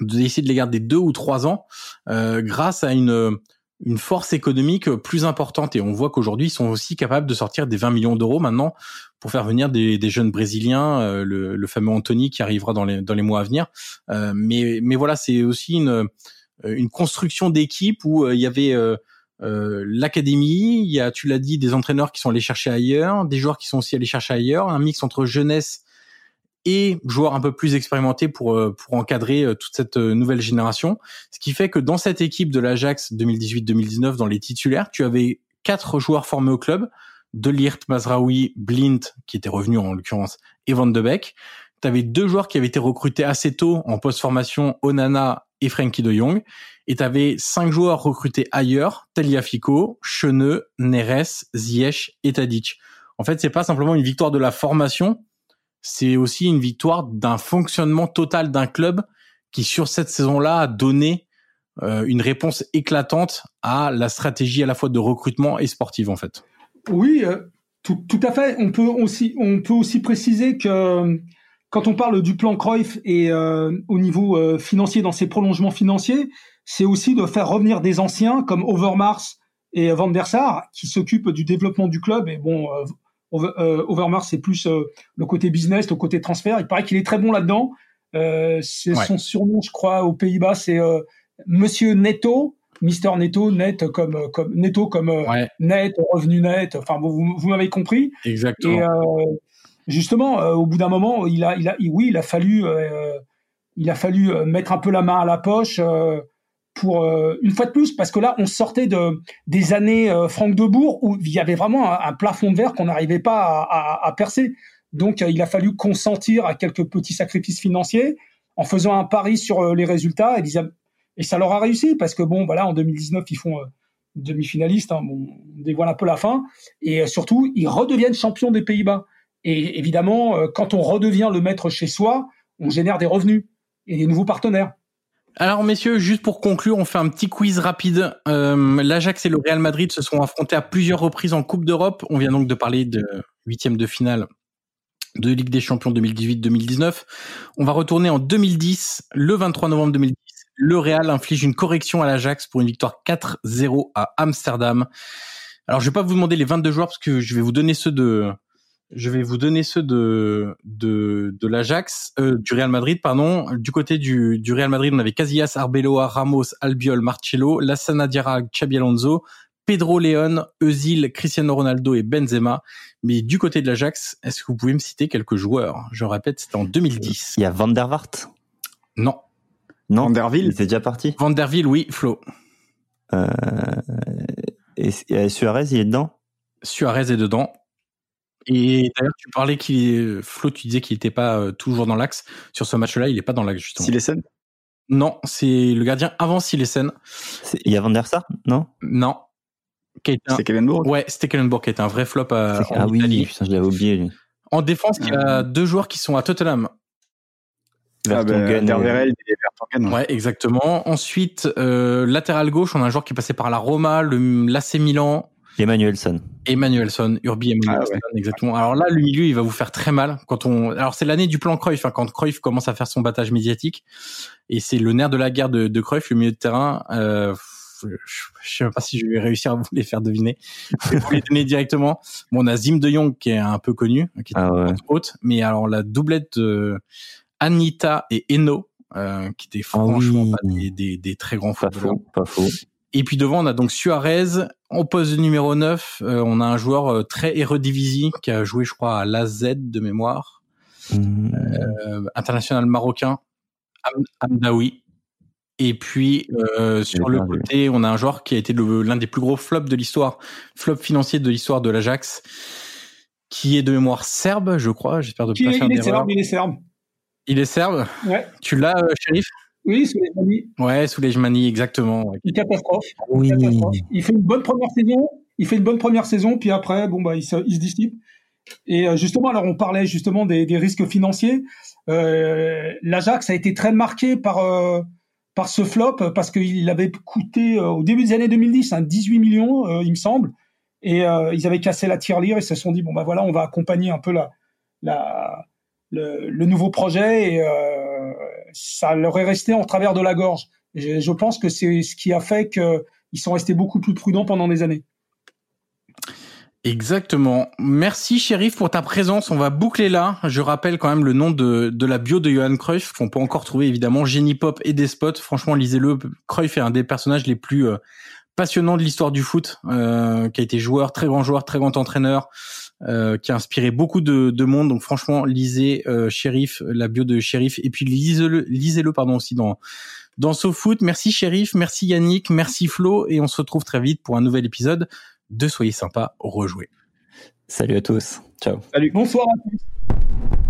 d'essayer de les garder deux ou trois ans euh, grâce à une une force économique plus importante. Et on voit qu'aujourd'hui ils sont aussi capables de sortir des 20 millions d'euros maintenant pour faire venir des, des jeunes brésiliens euh, le, le, fameux Anthony qui arrivera dans les dans les mois à venir. Euh, mais mais voilà c'est aussi une une construction d'équipe où il y avait l'académie il y a tu l'as dit des entraîneurs qui sont allés chercher ailleurs des joueurs qui sont aussi allés chercher ailleurs un mix entre jeunesse et joueurs un peu plus expérimentés pour euh, pour encadrer euh, toute cette euh, nouvelle génération. Ce qui fait que dans cette équipe de l'Ajax 2018-2019, dans les titulaires, tu avais quatre joueurs formés au club Delirte, Mazraoui, Blint, qui était revenu en l'occurrence, et Van de Beek. Tu avais deux joueurs qui avaient été recrutés assez tôt en post-formation, Onana et Frankie de Jong. Et tu avais cinq joueurs recrutés ailleurs, Taliafico, Cheneux, Neres, Ziyech et Tadic. En fait, c'est pas simplement une victoire de la formation, c'est aussi une victoire d'un fonctionnement total d'un club qui sur cette saison-là a donné euh, une réponse éclatante à la stratégie à la fois de recrutement et sportive en fait. Oui, euh, tout, à fait. On peut aussi on peut aussi préciser que quand on parle du plan Cruyff et euh, au niveau financier dans ses prolongements financiers, c'est aussi de faire revenir des anciens comme Overmars et Van der Sar qui s'occupent du développement du club et bon euh, Overmars, c'est plus euh, le côté business, le côté transfert. Il paraît qu'il est très bon là-dedans. Euh, c'est son surnom, je crois, aux Pays-Bas, c'est Monsieur Netto. Mister Netto, net comme comme netto comme net, revenu net. Enfin, vous, vous m'avez compris. Exactement. Et justement, au bout d'un moment, il a, il a, oui, il a fallu, il a fallu mettre un peu la main à la poche pour euh, une fois de plus, parce que là, on sortait de des années euh, Franck Debourg où il y avait vraiment un, plafond de verre qu'on n'arrivait pas à, à, percer. Donc, euh, il a fallu consentir à quelques petits sacrifices financiers en faisant un pari sur les résultats et, et ça leur a réussi parce que bon, voilà, en 2019, ils font demi-finaliste, hein, bon, on dévoile un peu la fin, et surtout, ils redeviennent champions des Pays-Bas. Et évidemment, quand on redevient le maître chez soi, on génère des revenus et des nouveaux partenaires. Alors messieurs, juste pour conclure, on fait un petit quiz rapide. Euh, L'Ajax et le Real Madrid se sont affrontés à plusieurs reprises en Coupe d'Europe. On vient donc de parler de huitième de finale de Ligue des Champions 2018-2019. On va retourner en 2010, le 23 novembre 2010. Le Real inflige une correction à l'Ajax pour une victoire 4-0 à Amsterdam. Alors je vais pas vous demander les 22 joueurs parce que je vais vous donner ceux de je vais vous donner ceux de de, de l'Ajax, euh, du Real Madrid, pardon. Du côté du, du Real Madrid, on avait Casillas, Arbeloa, Ramos, Albiol, Marcello, Lassana Diarra, Xabi Alonso, Pedro León, Özil, Cristiano Ronaldo et Benzema. Mais du côté de l'Ajax, est-ce que vous pouvez me citer quelques joueurs? Je répète, c'était en 2010. Il y a Van der Waart Non. Non. Van der Ville, c'est déjà parti. Van der Ville, oui, Flo. Euh, et, Suarez, il est dedans? Suarez est dedans. Et d'ailleurs, tu parlais qu'il Flo, tu disais qu'il n'était pas euh, toujours dans l'axe. Sur ce match-là, il n'est pas dans l'axe, justement. Silesen? Non, c'est le gardien avant Silesen. Il y a Van der Sar, non Non. C'était Kellenbourg Ouais, c'était Kellenbourg qui était un vrai flop à, Ah oui, putain, je l'avais oublié, lui. En défense, il y a euh. deux joueurs qui sont à Tottenham. Ah Vertonghen. Ouais, exactement. Ensuite, euh, latéral gauche, on a un joueur qui est passé par la Roma, l'AC Milan. Emmanuelson. Emmanuelson, Urbi Emmanuelson, ah exactement. Alors là, le milieu, il va vous faire très mal quand on. Alors c'est l'année du plan Cruyff, hein, quand Cruyff commence à faire son battage médiatique, et c'est le nerf de la guerre de, de Cruyff, le milieu de terrain. Euh, je sais pas si je vais réussir à vous les faire deviner. Je vais vous les donner directement. Bon, on a Zim de Jong qui est un peu connu, qui est ah ouais. haute, mais alors la doublette de Anita et Eno, euh, qui étaient ah franchement des, des, très grands pas Faux, pas faux. Et puis devant, on a donc Suarez. En poste numéro 9, euh, on a un joueur euh, très Eredivisie qui a joué, je crois, à l'AZ de mémoire. Mmh. Euh, international marocain, Amdaoui. Et puis euh, sur le côté, on a un joueur qui a été l'un des plus gros flops de l'histoire, flop financier de l'histoire de l'Ajax, qui est de mémoire serbe, je crois. J'espère de pas faire il est serbe, il est serbe. Il est serbe? Ouais. Tu l'as, euh, shérif Oui, Soulejmani. Ouais, Soulejmani, exactement. Ouais. Une catastrophe. Oui. Il fait une bonne première saison. Il fait une bonne première saison, puis après, bon bah, il se, il se dissipe. Et euh, justement, alors on parlait justement des, des risques financiers. Euh, L'Ajax a été très marqué par euh, par ce flop parce qu'il avait coûté euh, au début des années 2010 un 18 millions, euh, il me semble, et euh, ils avaient cassé la tirelire et se sont dit bon bah voilà on va accompagner un peu la, la le, le nouveau projet et ça leur est resté en travers de la gorge. Je pense que c'est ce qui a fait qu'ils sont restés beaucoup plus prudents pendant des années. Exactement. Merci Shérif pour ta présence. On va boucler là. Je rappelle quand même le nom de, la bio de Johan Cruyff qu'on peut encore trouver évidemment Génie Pop et des spots. Franchement, lisez-le. Cruyff est un des personnages les plus euh, passionnants de l'histoire du foot, euh, qui a été joueur, très grand joueur, très grand entraîneur, euh, qui a inspiré beaucoup de, de monde. Donc franchement, lisez euh, Shérif, la bio de Shérif, et puis lisez-le, lisez-le pardon aussi dans dans SoFoot. Merci Shérif, merci Yannick, merci Flo, et on se retrouve très vite pour un nouvel épisode de Soyez sympa, rejouer. Salut à tous. Ciao. Salut. Bonsoir à tous.